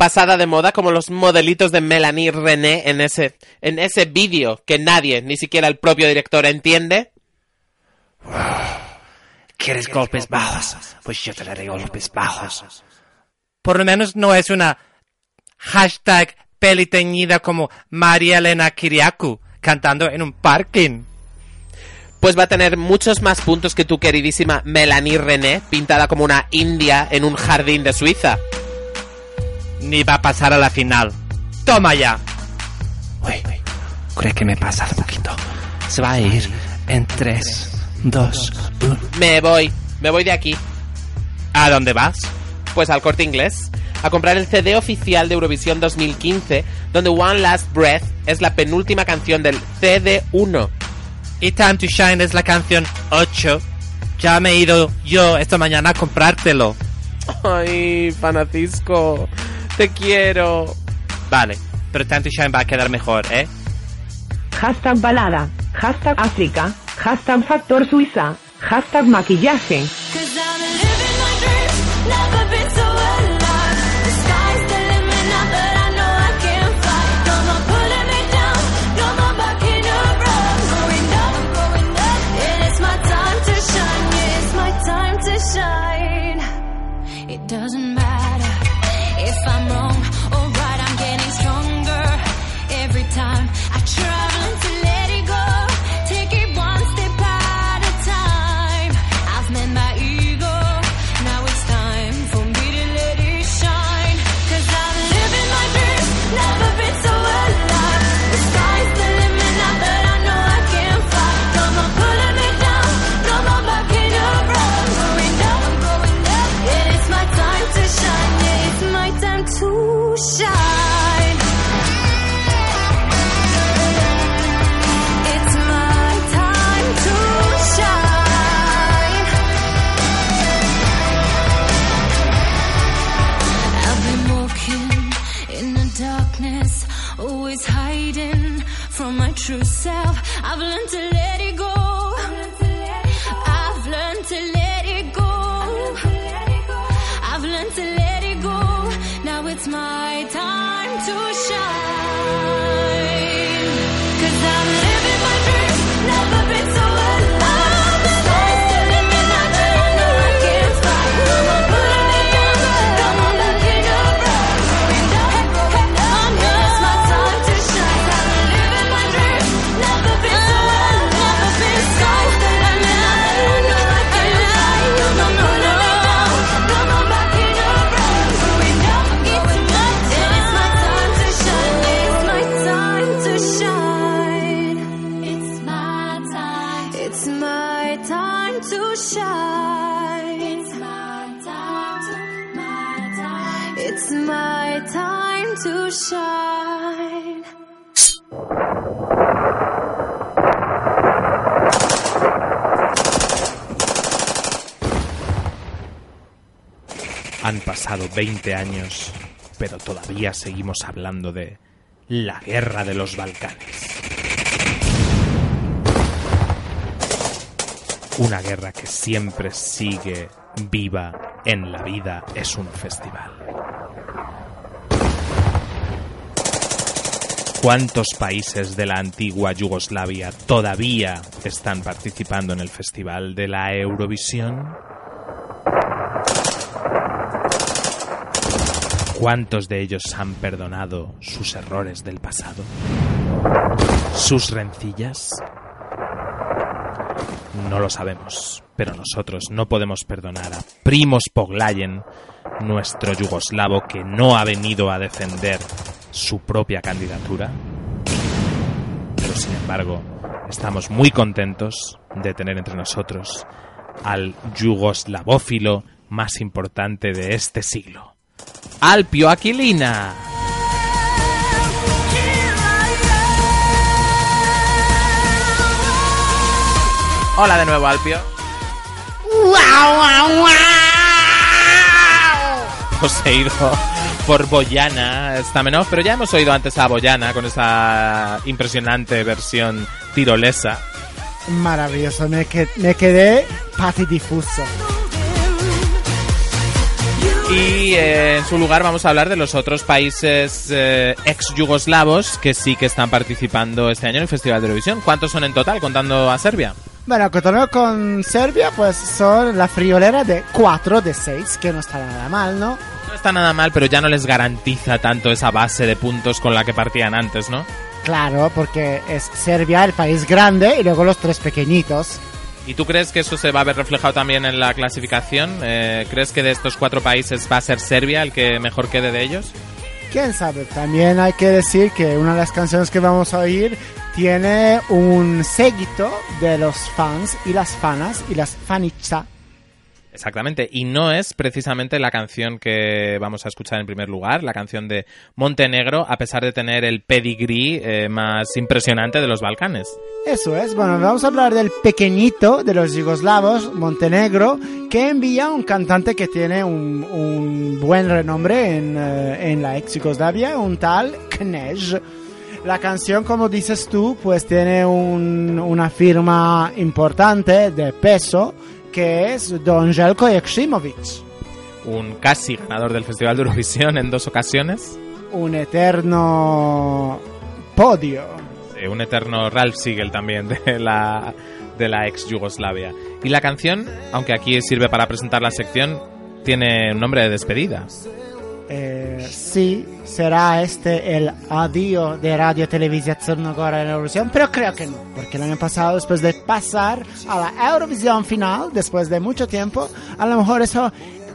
S2: Pasada de moda como los modelitos de Melanie René en ese, en ese vídeo que nadie, ni siquiera el propio director, entiende.
S19: ¿Quieres golpes bajos? Pues yo te daré golpes bajos. Por lo menos no es una hashtag peliteñida como María Elena Kiriakou cantando en un parking.
S2: Pues va a tener muchos más puntos que tu queridísima Melanie René, pintada como una india en un jardín de Suiza.
S19: Ni va a pasar a la final. ¡Toma ya! Uy, creo que me pasa un poquito. Se va a ir en 3, 2, 1.
S2: Me voy, me voy de aquí.
S19: ¿A dónde vas?
S2: Pues al corte inglés. A comprar el CD oficial de Eurovisión 2015, donde One Last Breath es la penúltima canción del CD1.
S19: Y Time to Shine es la canción 8. Ya me he ido yo esta mañana a comprártelo.
S2: Ay, Fanacisco, te quiero.
S19: Vale, pero Time to Shine va a quedar mejor, ¿eh?
S21: Hashtag balada, hashtag África, hashtag factor Suiza, hashtag maquillaje.
S10: I've learned to live. Time to shine.
S15: It's my time to, my time. It's my time to shine.
S3: Han pasado 20 años, pero todavía seguimos hablando de la guerra de los Balcanes. Una guerra que siempre sigue viva en la vida es un festival. ¿Cuántos países de la antigua Yugoslavia todavía están participando en el festival de la Eurovisión? ¿Cuántos de ellos han perdonado sus errores del pasado? ¿Sus rencillas? No lo sabemos, pero nosotros no podemos perdonar a Primos Poglayen, nuestro yugoslavo que no ha venido a defender su propia candidatura. Pero sin embargo, estamos muy contentos de tener entre nosotros al yugoslavófilo más importante de este siglo, Alpio Aquilina. Hola de nuevo, Alpio. Poseído por Boyana Stamenov, pero ya hemos oído antes a Boyana con esa impresionante versión tirolesa.
S22: Maravilloso, me, que- me quedé patidifuso.
S3: Y eh, en su lugar vamos a hablar de los otros países eh, ex yugoslavos que sí que están participando este año en el Festival de Eurovisión. ¿Cuántos son en total contando a Serbia?
S22: Bueno, contando con Serbia, pues son la friolera de 4 de 6, que no está nada mal, ¿no?
S3: No está nada mal, pero ya no les garantiza tanto esa base de puntos con la que partían antes, ¿no?
S22: Claro, porque es Serbia el país grande y luego los tres pequeñitos.
S3: ¿Y tú crees que eso se va a ver reflejado también en la clasificación? Eh, ¿Crees que de estos cuatro países va a ser Serbia el que mejor quede de ellos?
S22: Quién sabe, también hay que decir que una de las canciones que vamos a oír tiene un séguito de los fans y las fanas y las fanitza.
S3: Exactamente, y no es precisamente la canción que vamos a escuchar en primer lugar, la canción de Montenegro, a pesar de tener el pedigree eh, más impresionante de los Balcanes.
S22: Eso es, bueno, vamos a hablar del pequeñito de los yugoslavos, Montenegro, que envía un cantante que tiene un, un buen renombre en, eh, en la ex Yugoslavia, un tal Knej. La canción, como dices tú, pues tiene un- una firma importante de peso, que es Don Jelko Jeksimovic,
S3: Un casi ganador del Festival de Eurovisión en dos ocasiones,
S22: un eterno podio.
S3: eh, un eterno Ralph Siegel también de la, de la ex Yugoslavia. Y la canción, aunque aquí sirve para presentar la sección, tiene un nombre de despedida.
S22: Eh, sí, será este el adiós de Radio Televisión Chernogora en Eurovisión, pero creo que no, porque el año pasado, después de pasar a la Eurovisión final, después de mucho tiempo, a lo mejor eso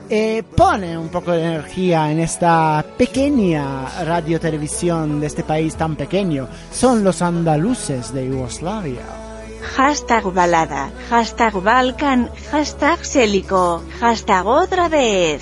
S22: eh, pone un poco de energía en esta pequeña radio televisión de este país tan pequeño. Son los andaluces de Yugoslavia.
S4: Hashtag balada, hashtag Balkan, hashtag Selico, hashtag otra vez.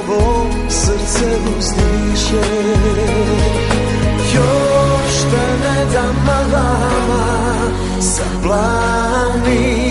S18: uzdiše Još te ne dam malama Sa planina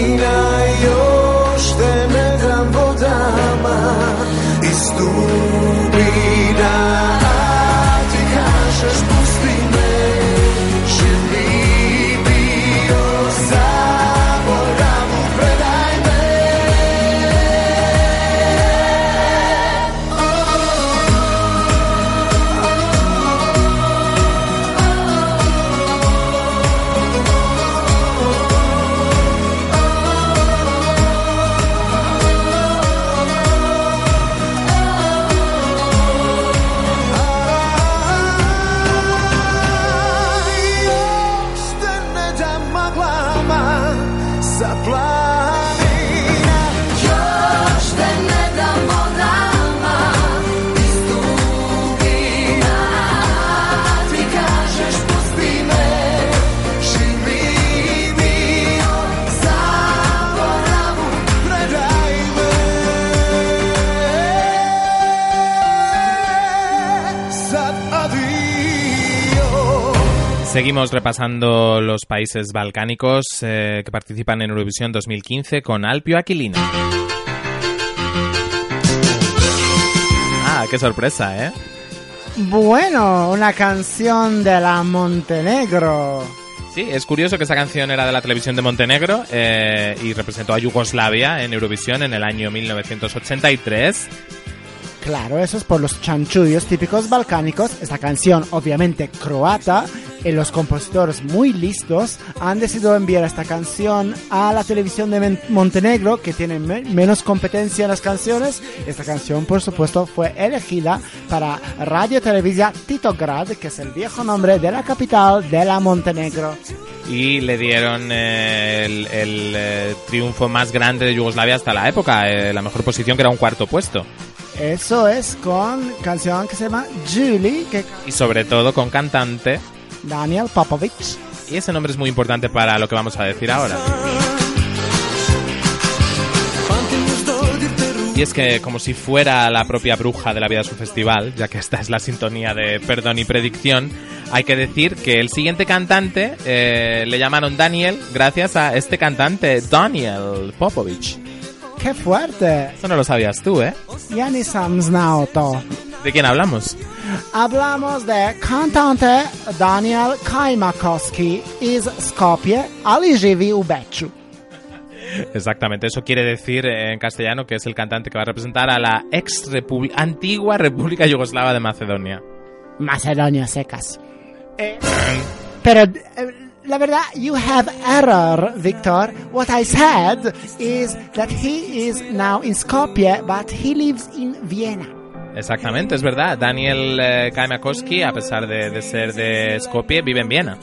S3: Seguimos repasando los países balcánicos eh, que participan en Eurovisión 2015 con Alpio Aquilino. Ah, qué sorpresa, ¿eh?
S22: Bueno, una canción de la Montenegro.
S3: Sí, es curioso que esa canción era de la televisión de Montenegro eh, y representó a Yugoslavia en Eurovisión en el año 1983.
S22: Claro, eso es por los chanchullos típicos balcánicos. Esta canción, obviamente croata, y los compositores muy listos han decidido enviar esta canción a la televisión de Montenegro, que tiene me- menos competencia en las canciones. Esta canción, por supuesto, fue elegida para Radio Televisia Titograd, que es el viejo nombre de la capital de la Montenegro.
S3: y le dieron eh, el, eh, triunfo más grande de Yugoslavia hasta la época, eh, la mejor posición que era un cuarto puesto.
S22: Eso es con canción que se llama Julie, que
S3: Y sobre todo con cantante,
S22: Daniel Popovic.
S3: y ese nombre es muy importante para lo que vamos a decir ahora. Y es que como si fuera la propia bruja de la vida de su festival, ya que esta es la sintonía de perdón y predicción, hay que decir que el siguiente cantante eh, le llamaron Daniel gracias a este cantante, Daniel Popovic.
S22: ¡Qué fuerte!
S3: Eso no lo sabías tú, ¿eh?
S22: Ja nisam znao to.
S3: ¿De quién hablamos?
S22: Hablamos de cantante Daniel Kajmakovski iz Skopje, ali živi u Beču.
S3: Exactamente, eso quiere decir en castellano que es el cantante que va a representar a la ex república, antigua República Yugoslava de Macedonia.
S22: Macedonia secas. Eh, pero eh, la verdad, you have error, Victor. What I said is that he is now in Skopje, but he lives in Vienna.
S3: Exactamente, es verdad. Daniel eh, Kaimakowski, a pesar de, de ser de Skopje, vive en Viena,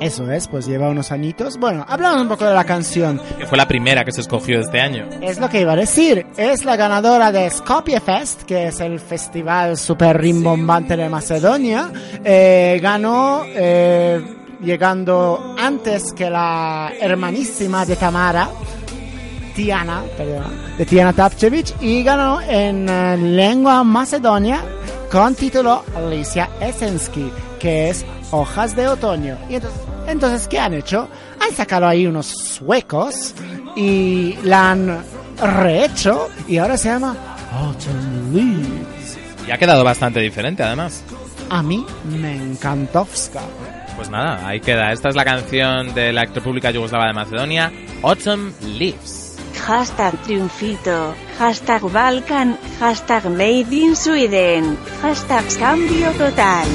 S22: Eso es, pues lleva unos añitos. Bueno, hablamos un poco de la canción.
S3: que fue la primera que se escogió este año.
S22: Es lo que iba a decir. Es la ganadora de Skopje Fest, que es el festival super rimbombante de Macedonia. Eh, ganó eh, llegando antes que la hermanísima de Tamara, Tiana, perdón, de Tiana Tapchevich, y ganó en eh, lengua macedonia con título Alicia Esensky, que es Hojas de Otoño. Y entonces, entonces, ¿qué han hecho? Han sacado ahí unos suecos y la han rehecho y ahora se llama Autumn Leaves.
S3: Y ha quedado bastante diferente, además.
S22: A mí me encantó.
S3: Pues nada, ahí queda. Esta es la canción de la ex República Yugoslava de Macedonia, Autumn Leaves.
S17: Hashtag triunfito, hashtag Balkan, hashtag Made in Sweden, hashtag cambio total.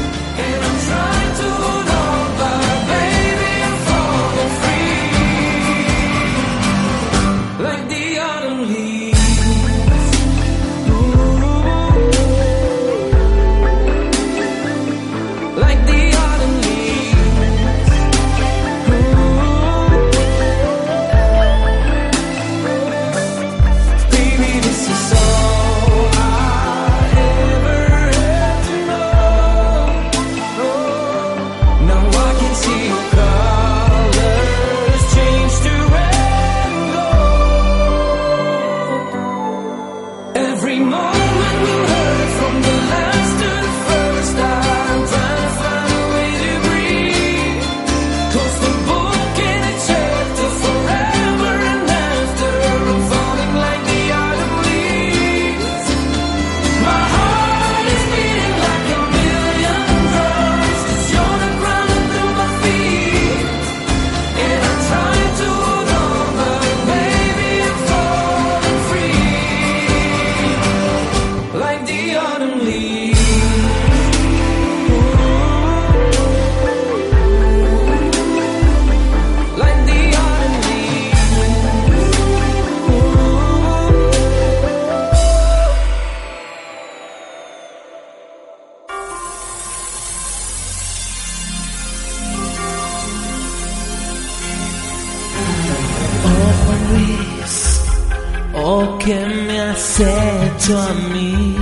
S20: A
S5: mí,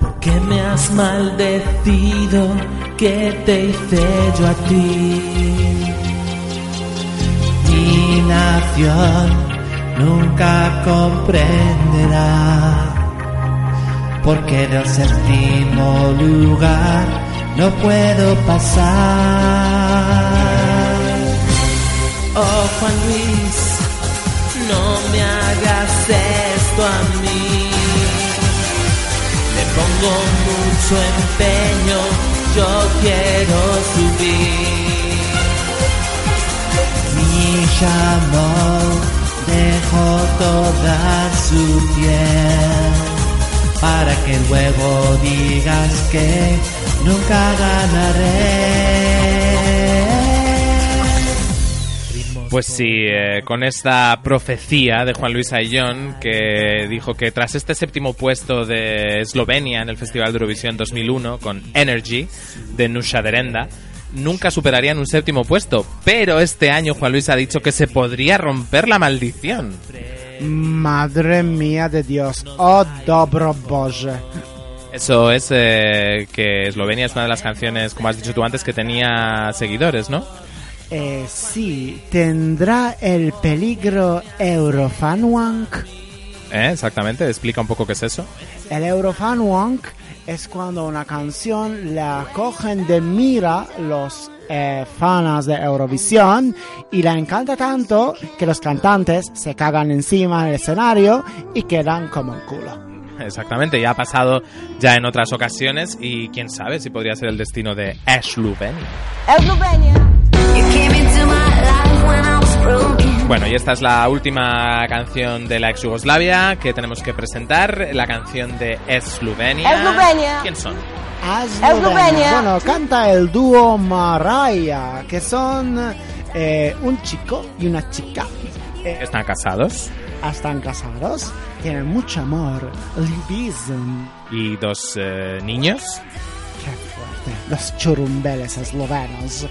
S5: porque me has maldecido que te hice yo a ti. Mi nación nunca comprenderá, porque del séptimo lugar no puedo pasar. Oh Juan Luis, esto a mí. Le pongo mucho empeño, yo quiero subir. Mi chamón dejó toda su piel para que luego digas que nunca ganaré.
S3: Pues sí, eh, con esta profecía de Juan Luis Ayllón, que dijo que tras este séptimo puesto de Eslovenia en el Festival de Eurovisión 2001 con Energy de Nusha Derenda, nunca superarían un séptimo puesto. Pero este año Juan Luis ha dicho que se podría romper la maldición.
S22: Madre mía de Dios. Oh, dobro Bože.
S3: Eso es eh, que Eslovenia es una de las canciones, como has dicho tú antes, que tenía seguidores, ¿no?
S22: Eh, sí, tendrá el peligro Eurofanwank.
S3: ¿Eh? Exactamente, explica un poco qué es eso.
S22: El Eurofanwank es cuando una canción la cogen de mira los eh, fans de Eurovisión y la encanta tanto que los cantantes se cagan encima del escenario y quedan como el culo.
S3: Exactamente, ya ha pasado ya en otras ocasiones y quién sabe si podría ser el destino de Eslovenia. Bueno, y esta es la última canción de la ex Yugoslavia que tenemos que presentar, la canción de Eslovenia.
S7: Eslovenia.
S3: ¿Quién son?
S22: Eslovenia. Bueno, canta el dúo Maraya, que son eh, un chico y una chica. Eh,
S3: ¿Están casados?
S22: están casados, tienen mucho amor, libism.
S3: ¿Y dos eh, niños?
S22: Qué fuerte. Los churumbeles eslovenos.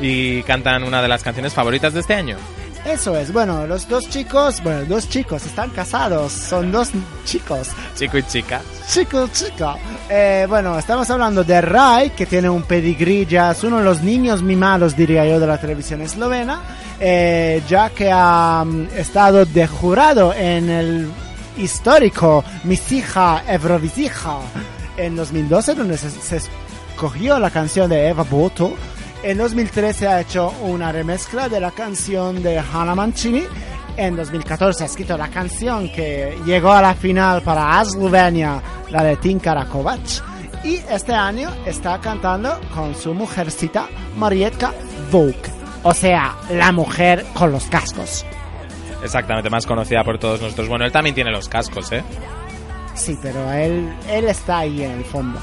S3: ¿Y cantan una de las canciones favoritas de este año?
S22: Eso es, bueno, los dos chicos, bueno, dos chicos están casados, son dos chicos.
S3: Chico y chica.
S22: Chico, chica. Eh, bueno, estamos hablando de Rai, que tiene un pedigrí ya, es uno de los niños mimados, diría yo, de la televisión eslovena, eh, ya que ha mm, estado de jurado en el histórico Misija Eurovisija en 2012, donde se, se escogió la canción de Eva Boto. En 2013 ha hecho una remezcla de la canción de Hannah Mancini. En 2014 ha escrito la canción que llegó a la final para Eslovenia, la de Tinka Rakovac. Y este año está cantando con su mujercita Marietka Vuk. O sea, la mujer con los cascos.
S3: Exactamente, más conocida por todos nosotros. Bueno, él también tiene los cascos, ¿eh?
S22: Sí, pero él, él está ahí en el fondo.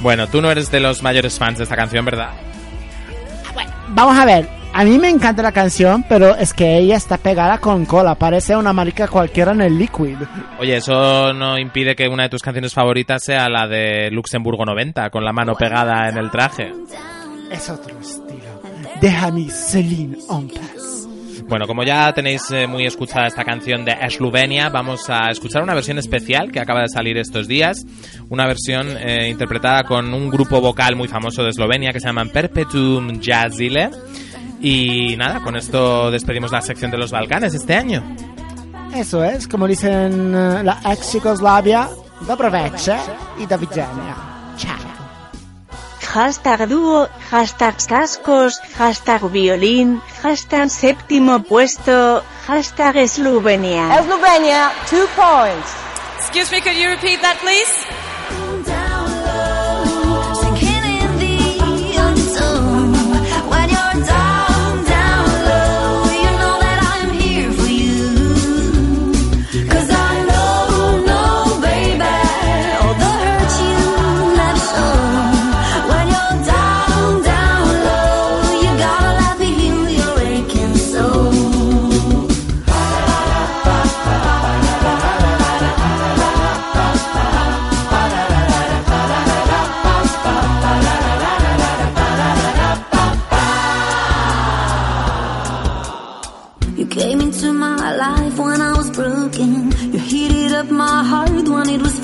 S3: Bueno, tú no eres de los mayores fans de esta canción, ¿verdad?
S22: Vamos a ver, a mí me encanta la canción, pero es que ella está pegada con cola, parece una marica cualquiera en el liquid.
S3: Oye, eso no impide que una de tus canciones favoritas sea la de Luxemburgo 90, con la mano pegada en el traje.
S22: Es otro estilo. Déjame Celine en paz.
S3: Bueno, como ya tenéis eh, muy escuchada esta canción de Eslovenia, vamos a escuchar una versión especial que acaba de salir estos días. Una versión eh, interpretada con un grupo vocal muy famoso de Eslovenia que se llaman Perpetuum Jazzile. Y nada, con esto despedimos la sección de los Balcanes este año.
S22: Eso es, como dicen eh, la ex Yugoslavia, dobro večer y. Chao.
S4: Hashtag dúo, hashtag cascos, hashtag violín, hashtag séptimo puesto, hashtag Eslovenia.
S7: Eslovenia, two points.
S23: Excuse me, could you repeat that, please?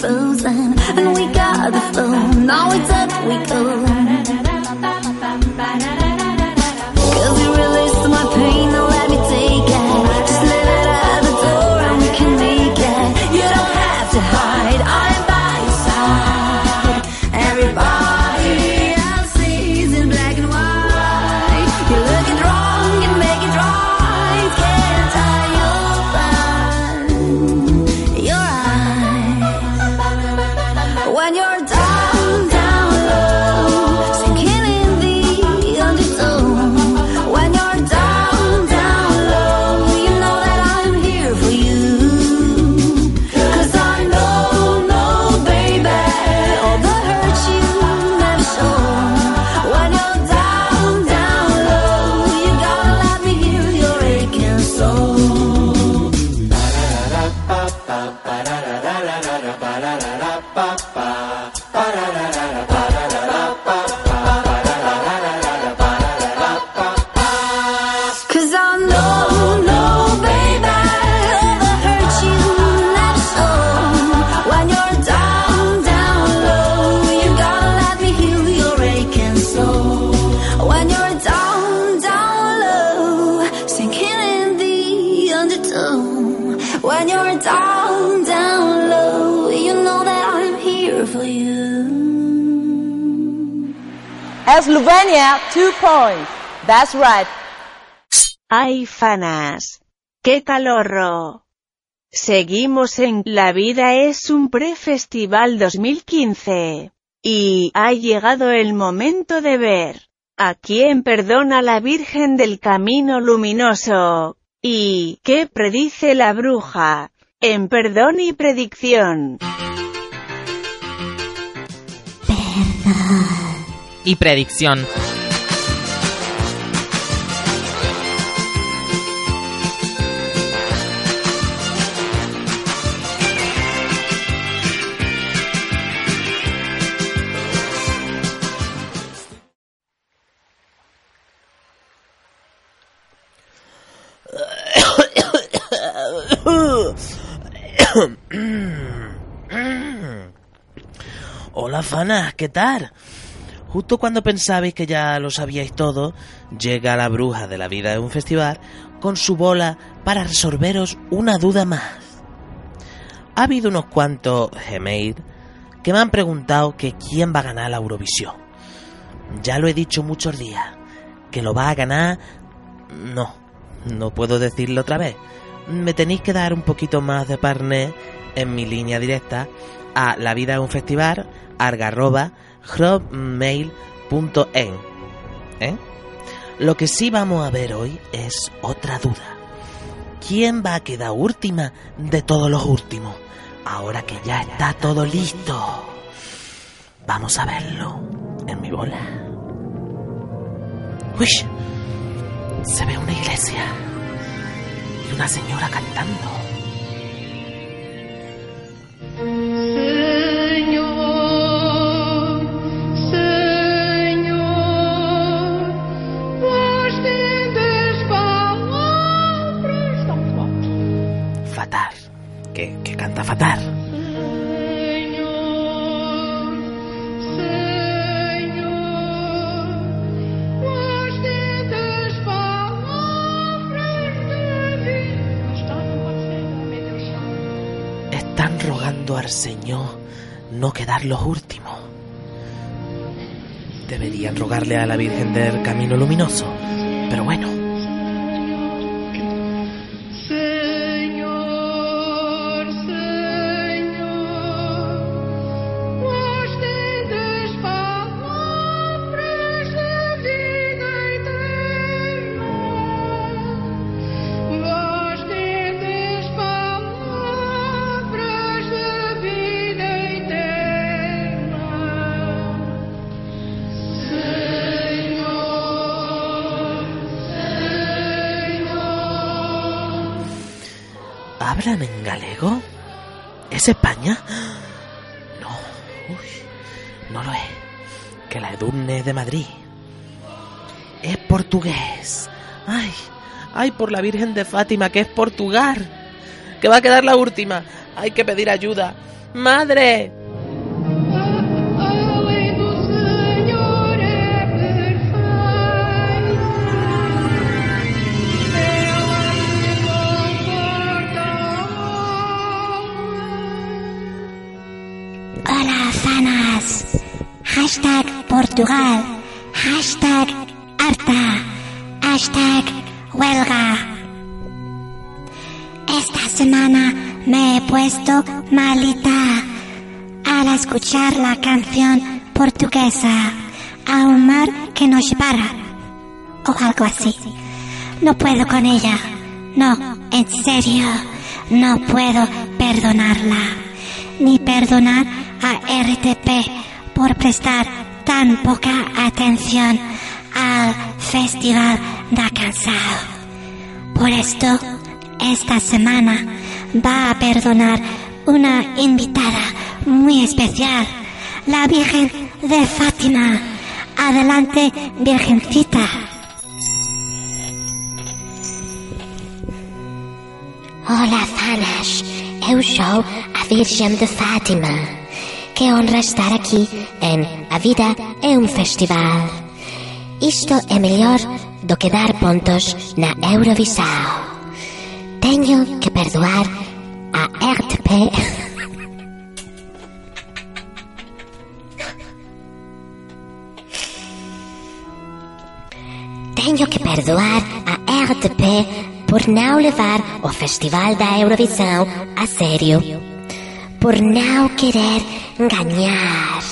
S15: Frozen. And we got the flow. Now it's up we go.
S7: Slovenia, two points. That's right.
S4: Ay, fanas. ¡Qué calorro! Seguimos en La vida es un pre-festival 2015. Y ha llegado el momento de ver. ¿A quién perdona la Virgen del Camino Luminoso? ¿Y qué predice la bruja? En perdón y predicción.
S3: Y predicción.
S20: Hola, fanas, ¿qué tal? Justo cuando pensabais que ya lo sabíais todo, llega la bruja de la vida de un festival con su bola para resolveros una duda más. Ha habido unos cuantos Gmail que me han preguntado que quién va a ganar la Eurovisión. Ya lo he dicho muchos días, que lo va a ganar... No, no puedo decirlo otra vez. Me tenéis que dar un poquito más de parné en mi línea directa a la vida de un festival argarroba hotmail.en ¿eh? Lo que sí vamos a ver hoy es otra duda. ¿Quién va a quedar última de todos los últimos? Ahora que ya está todo listo. Vamos a verlo en mi bola. Uy, se ve una iglesia y una señora cantando. Canta fatal. Están rogando al Señor no quedar los últimos. Deberían rogarle a la Virgen del Camino Luminoso. Pero bueno, Que la Edurne de Madrid. Es portugués. Ay, ay, por la Virgen de Fátima, que es Portugal. Que va a quedar la última. Hay que pedir ayuda. ¡Madre!
S24: Portugal. Hashtag harta. Hashtag huelga. Esta semana me he puesto malita al escuchar la canción portuguesa a un mar que nos separa o algo así. No puedo con ella. No, en serio, no puedo perdonarla ni perdonar a RTP por prestar tan poca atención al Festival da Cansado. Por esto, esta semana va a perdonar una invitada muy especial, la Virgen de Fátima. Adelante, Virgencita.
S25: Hola, fanas. Eu sou a Virgem de Fátima. Que honra estar aqui em A Vida é um Festival. Isto é melhor do que dar pontos na Eurovisão. Tenho que perdoar a RTP. Tenho que perdoar a RTP por não levar o Festival da Eurovisão a sério. Por não querer ganhar.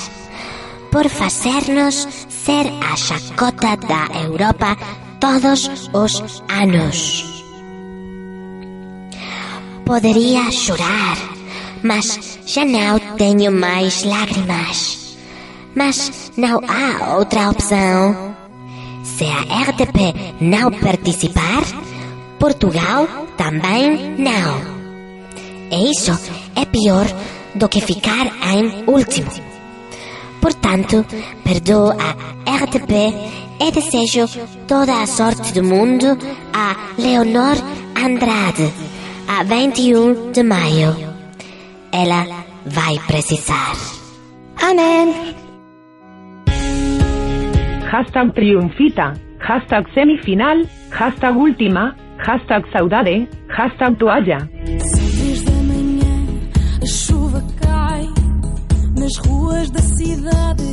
S25: Por fazer-nos ser a chacota da Europa todos os anos. Poderia chorar, mas já não tenho mais lágrimas. Mas não há outra opção. Se a RTP não participar, Portugal também não. E isso é pior do que ficar em último. Portanto, perdoo a RTP e desejo toda a sorte do mundo a Leonor Andrade, a 21 de maio. Ela vai precisar. Amém.
S10: Hashtag triunfita, hashtag semifinal, hashtag última, hashtag saudade, hashtag toalla.
S15: A chuva cai nas ruas da cidade.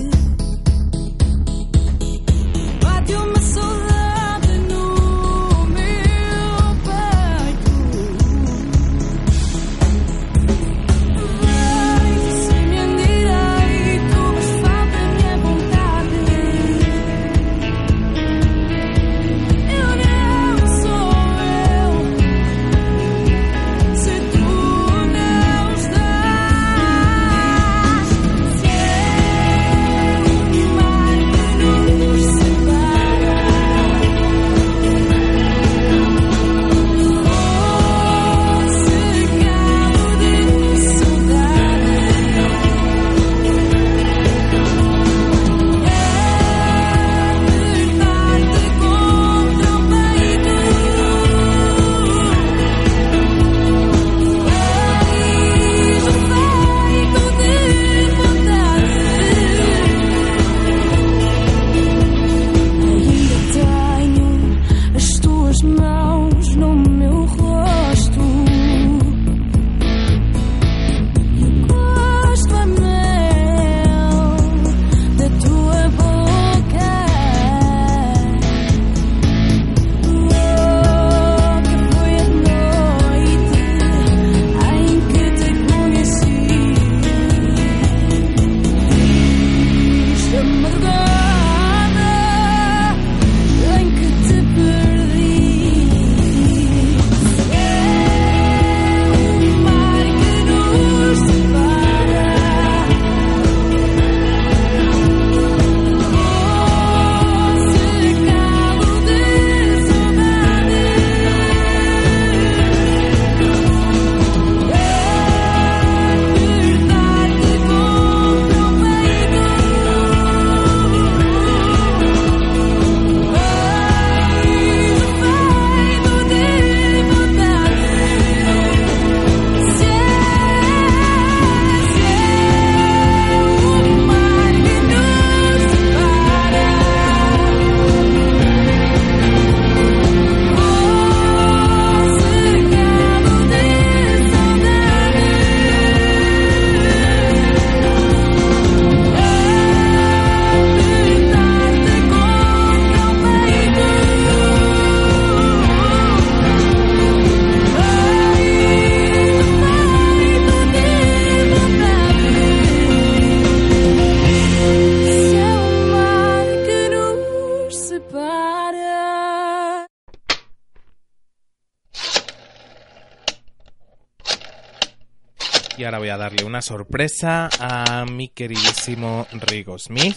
S3: Y ahora voy a darle una sorpresa a mi queridísimo Rigo Smith.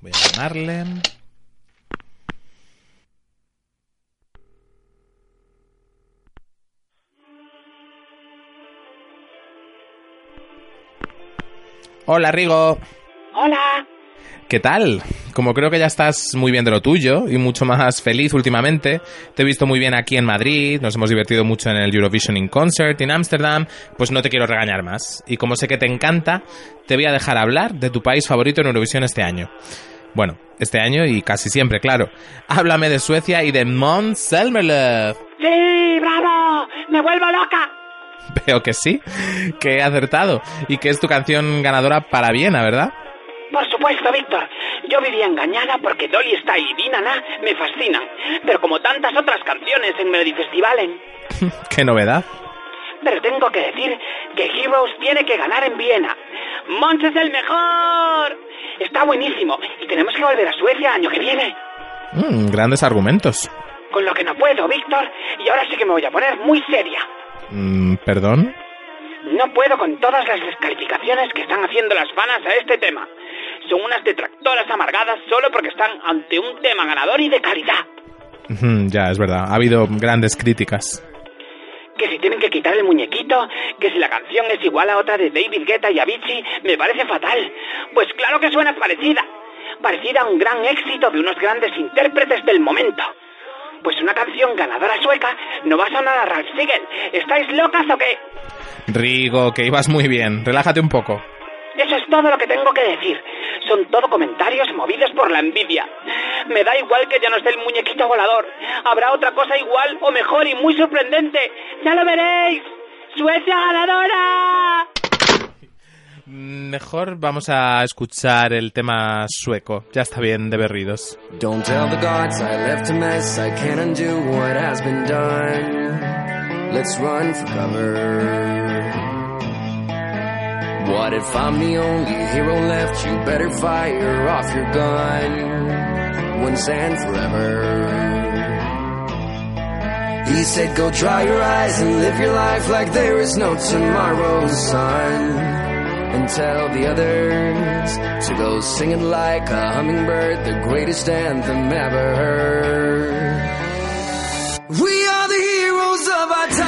S3: Voy a llamarle. Hola Rigo,
S26: Hola.
S3: ¿Qué tal? Como creo que ya estás muy bien de lo tuyo y mucho más feliz últimamente, te he visto muy bien aquí en Madrid, nos hemos divertido mucho en el Eurovision in Concert en Ámsterdam, pues no te quiero regañar más. Y como sé que te encanta, te voy a dejar hablar de tu país favorito en Eurovisión este año. Bueno, este año y casi siempre, claro. Háblame de Suecia y de Måns Zelmerlöw.
S26: Sí, bravo. Me vuelvo loca.
S3: Veo que sí, que he acertado y que es tu canción ganadora para Viena, ¿verdad?
S26: Por supuesto, Víctor. Yo vivía engañada porque Dolly Style y Dinana me fascinan. Pero como tantas otras canciones en Melody.
S3: Qué novedad.
S26: Pero tengo que decir que Heroes tiene que ganar en Viena. ¡Mons es el mejor! Está buenísimo y tenemos que volver a Suecia el año que viene.
S3: Mm, grandes argumentos.
S26: Con lo que no puedo, Víctor, y ahora sí que me voy a poner muy seria.
S3: Mm, ¿Perdón?
S26: No puedo con todas las descalificaciones que están haciendo las fanas a este tema. Son unas detractoras amargadas solo porque están ante un tema ganador y de calidad.
S3: Ya, es verdad. Ha habido grandes críticas.
S26: Que si tienen que quitar el muñequito, que si la canción es igual a otra de David Guetta y Avicii, me parece fatal. Pues claro que suena parecida. Parecida a un gran éxito de unos grandes intérpretes del momento. Pues una canción ganadora sueca no va a sonar a Ralph Siegel. ¿Estáis locas o qué?
S3: Rigo, que ibas muy bien. Relájate un poco.
S26: Eso es todo lo que tengo que decir. Son todo comentarios movidos por la envidia. Me da igual que ya no esté el muñequito volador. Habrá otra cosa igual o mejor y muy sorprendente. ¡Ya lo veréis! ¡Suecia ganadora!
S3: Mejor vamos a escuchar el tema sueco. Ya está bien de berridos.
S17: Don't tell the gods I left a mess. I can't undo what has been done. Let's run for cover. What if I'm the only hero left? You better fire off your gun once and forever. He said, Go dry your eyes and live your life like there is no tomorrow, son. And tell the others to go singing like a hummingbird, the greatest anthem ever heard. We are the heroes of our time.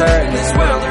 S17: Turn this world around.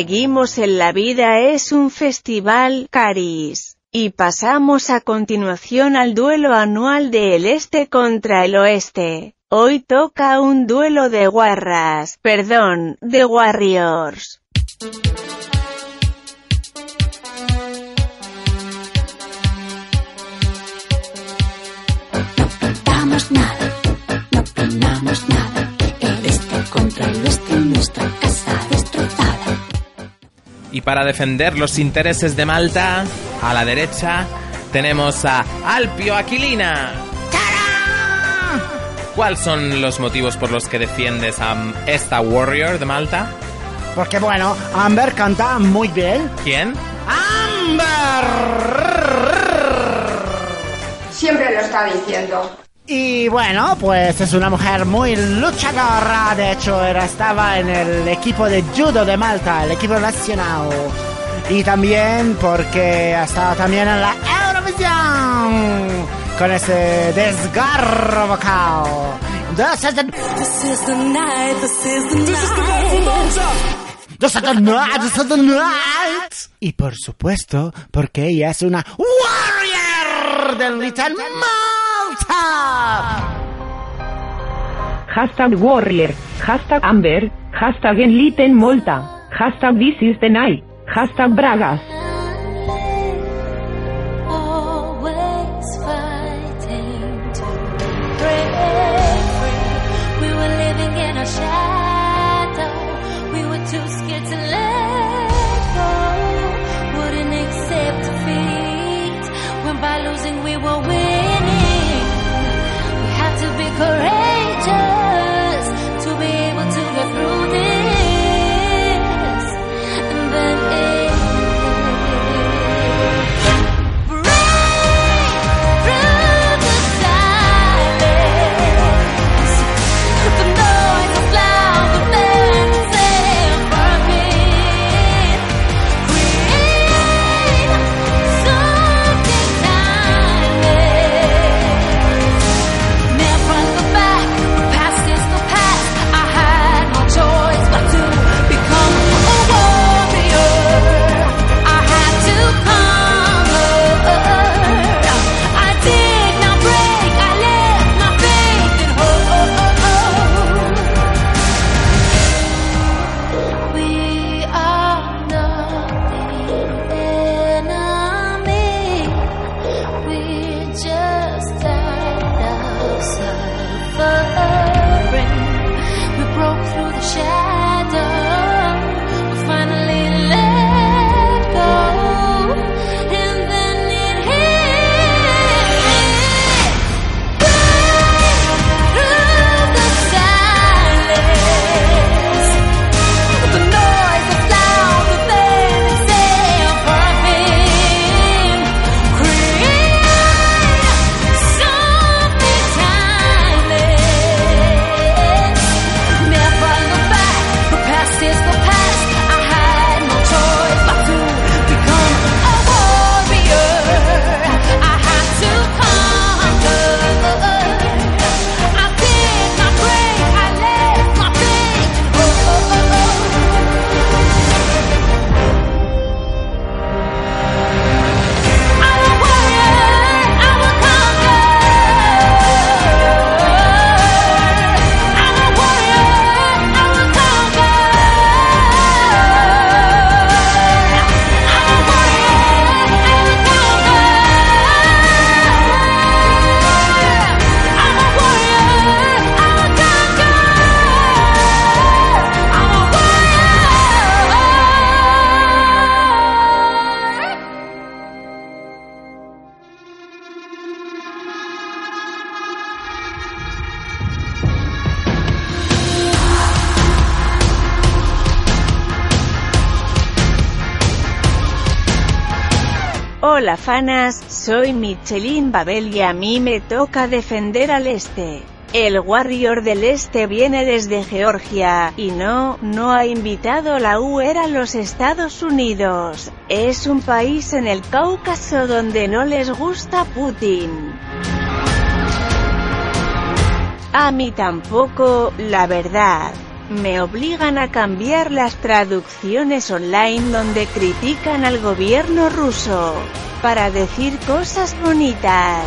S4: Seguimos en La Vida es un festival, Caris. Y pasamos a continuación al duelo anual de el Este contra el Oeste. Hoy toca un duelo de guarras, perdón, de Warriors.
S15: Nada,
S3: Y para defender los intereses de Malta, a la derecha tenemos a Alpio Aquilina. ¿Cuáles son los motivos por los que defiendes a esta Warrior de Malta?
S22: Porque bueno, Amber canta muy bien.
S3: ¿Quién?
S27: Siempre lo está diciendo.
S22: Y bueno, pues es una mujer muy luchadora. De hecho, era, estaba en el equipo de judo de Malta, el equipo nacional. Y también porque ha estado también en la Eurovisión con ese desgarro vocal. This is the,
S18: This is the night, this is the night.
S22: this is the night, this is the night. Y por supuesto, porque ella es una warrior del Little Malta.
S10: Hashtag Warrior, hashtag Amber, hashtag Enliten Molta, hashtag This is the Night, hashtag Bragas.
S4: Fanas, soy Michelin Babel y a mí me toca defender al este. El Warrior del Este viene desde Georgia, y no, no ha invitado la UR a los Estados Unidos. Es un país en el Cáucaso donde no les gusta Putin. A mí tampoco, la verdad. Me obligan a cambiar las traducciones online donde critican al gobierno ruso. Para decir cosas bonitas.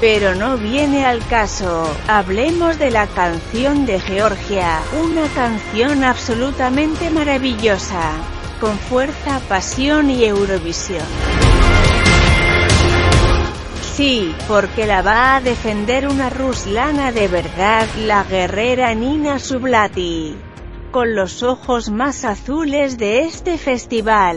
S4: Pero no viene al caso. Hablemos de la canción de Georgia, una canción absolutamente maravillosa, con fuerza, pasión y Eurovisión. Sí, porque la va a defender una ruslana de verdad, la guerrera Nina Sublati. Con los ojos más azules de este festival.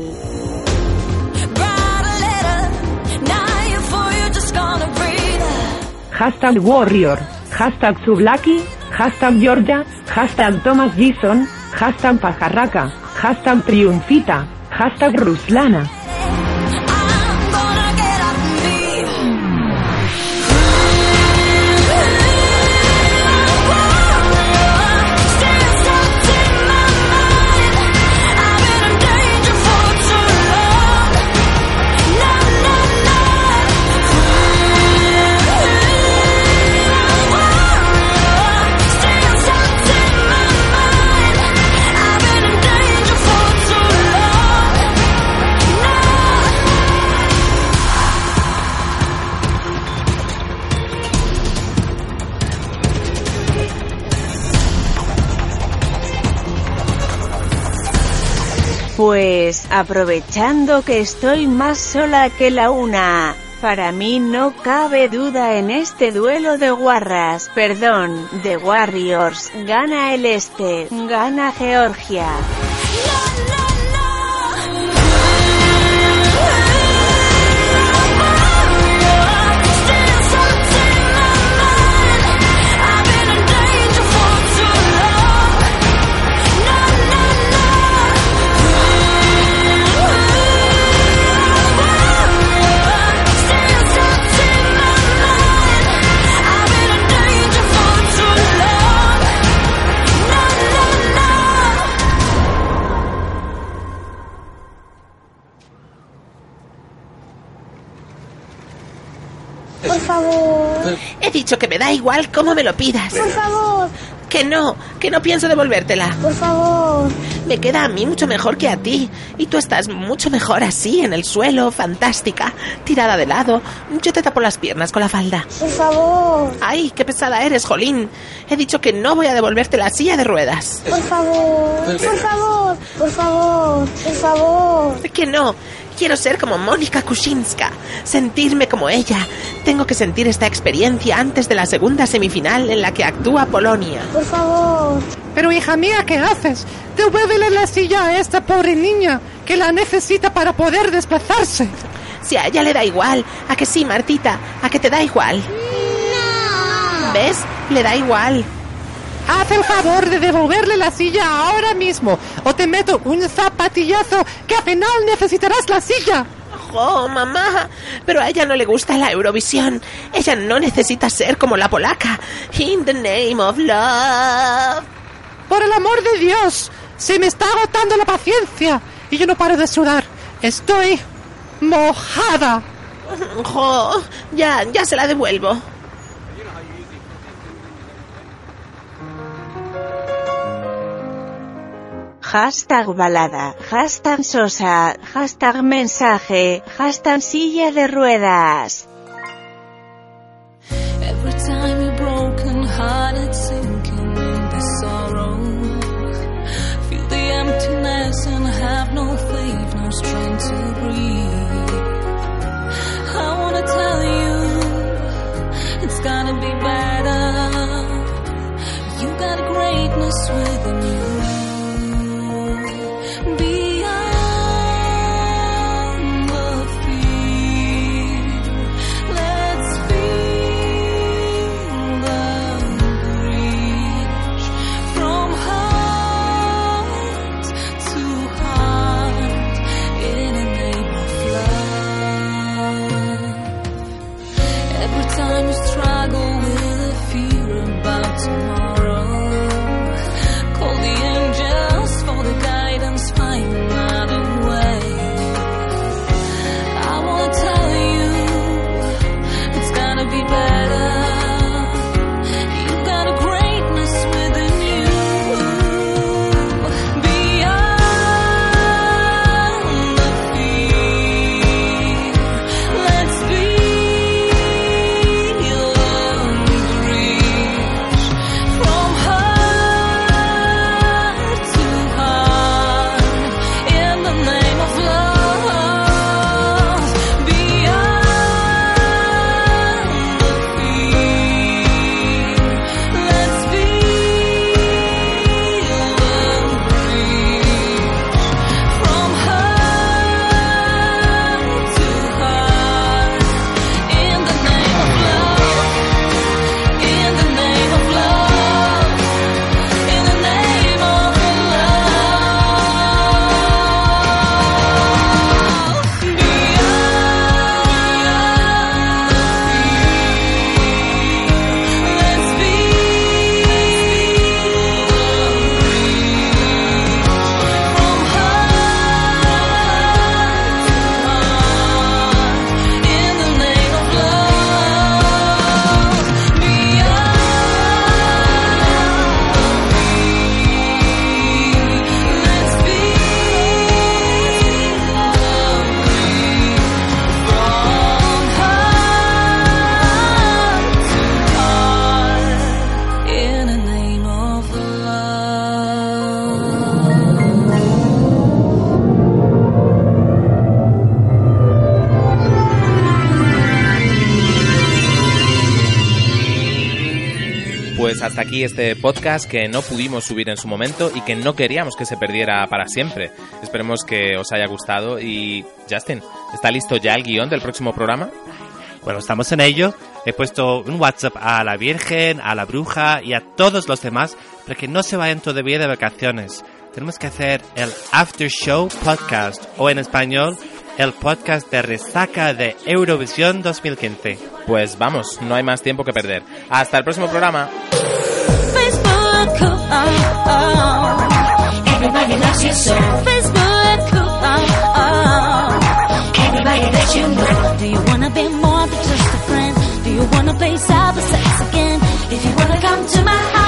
S21: Hashtag Warrior, hashtag Sublaki, hashtag Georgia, hashtag Thomas Gison, hashtag Pajarraca, hashtag Triunfita, hashtag Ruslana.
S4: Pues, aprovechando que estoy más sola que la una, para mí no cabe duda en este duelo de guarras, perdón, de Warriors, gana el este, gana Georgia.
S28: Favor.
S29: He dicho que me da igual cómo me lo pidas.
S28: Por favor.
S29: Que no, que no pienso devolvértela.
S28: Por favor.
S29: Me queda a mí mucho mejor que a ti. Y tú estás mucho mejor así, en el suelo, fantástica, tirada de lado. Yo te tapo las piernas con la falda.
S28: Por favor.
S29: Ay, qué pesada eres, Jolín. He dicho que no voy a devolverte la silla de ruedas.
S28: Por favor. Por favor. Por favor. Por favor.
S29: Que no. Quiero ser como Mónica Kuczynska, sentirme como ella. Tengo que sentir esta experiencia antes de la segunda semifinal en la que actúa Polonia.
S28: Por favor.
S30: Pero hija mía, ¿qué haces? Devuélvele la silla a esta pobre niña, que la necesita para poder desplazarse.
S29: Si a ella le da igual, a que sí, Martita, a que te da igual. ¿Ves? Le da igual.
S30: Haz el favor de devolverle la silla ahora mismo, o te meto un zapatillazo que al final necesitarás la silla.
S29: Oh, mamá, pero a ella no le gusta la Eurovisión. Ella no necesita ser como la polaca. In the name of love.
S30: Por el amor de Dios, se me está agotando la paciencia y yo no paro de sudar. Estoy mojada.
S29: Jo, ya, ya se la devuelvo.
S4: Hashtag balada, hashtag sosa, hashtag mensaje, hashtag silla de ruedas.
S15: Every time you're broken hearted, sinking in the sorrow. Feel the emptiness and have no faith, no strength to breathe. I wanna tell you, it's gonna be
S3: hasta aquí este podcast que no pudimos subir en su momento y que no queríamos que se perdiera para siempre. Esperemos que os haya gustado y Justin, ¿está listo ya el guion del próximo programa?
S2: Bueno, estamos en ello. He puesto un WhatsApp a la Virgen, a la Bruja y a todos los demás para que no se vayan todavía de vacaciones. Tenemos que hacer el After Show Podcast o en español el podcast de resaca de Eurovisión 2015.
S3: Pues vamos, no hay más tiempo que perder. Hasta el próximo programa.
S10: Facebook, oh. Everybody loves you so. Facebook, oh. Everybody that you know. Do you wanna be more than just a friend? Do you wanna play cyber sex again? If you wanna come to my house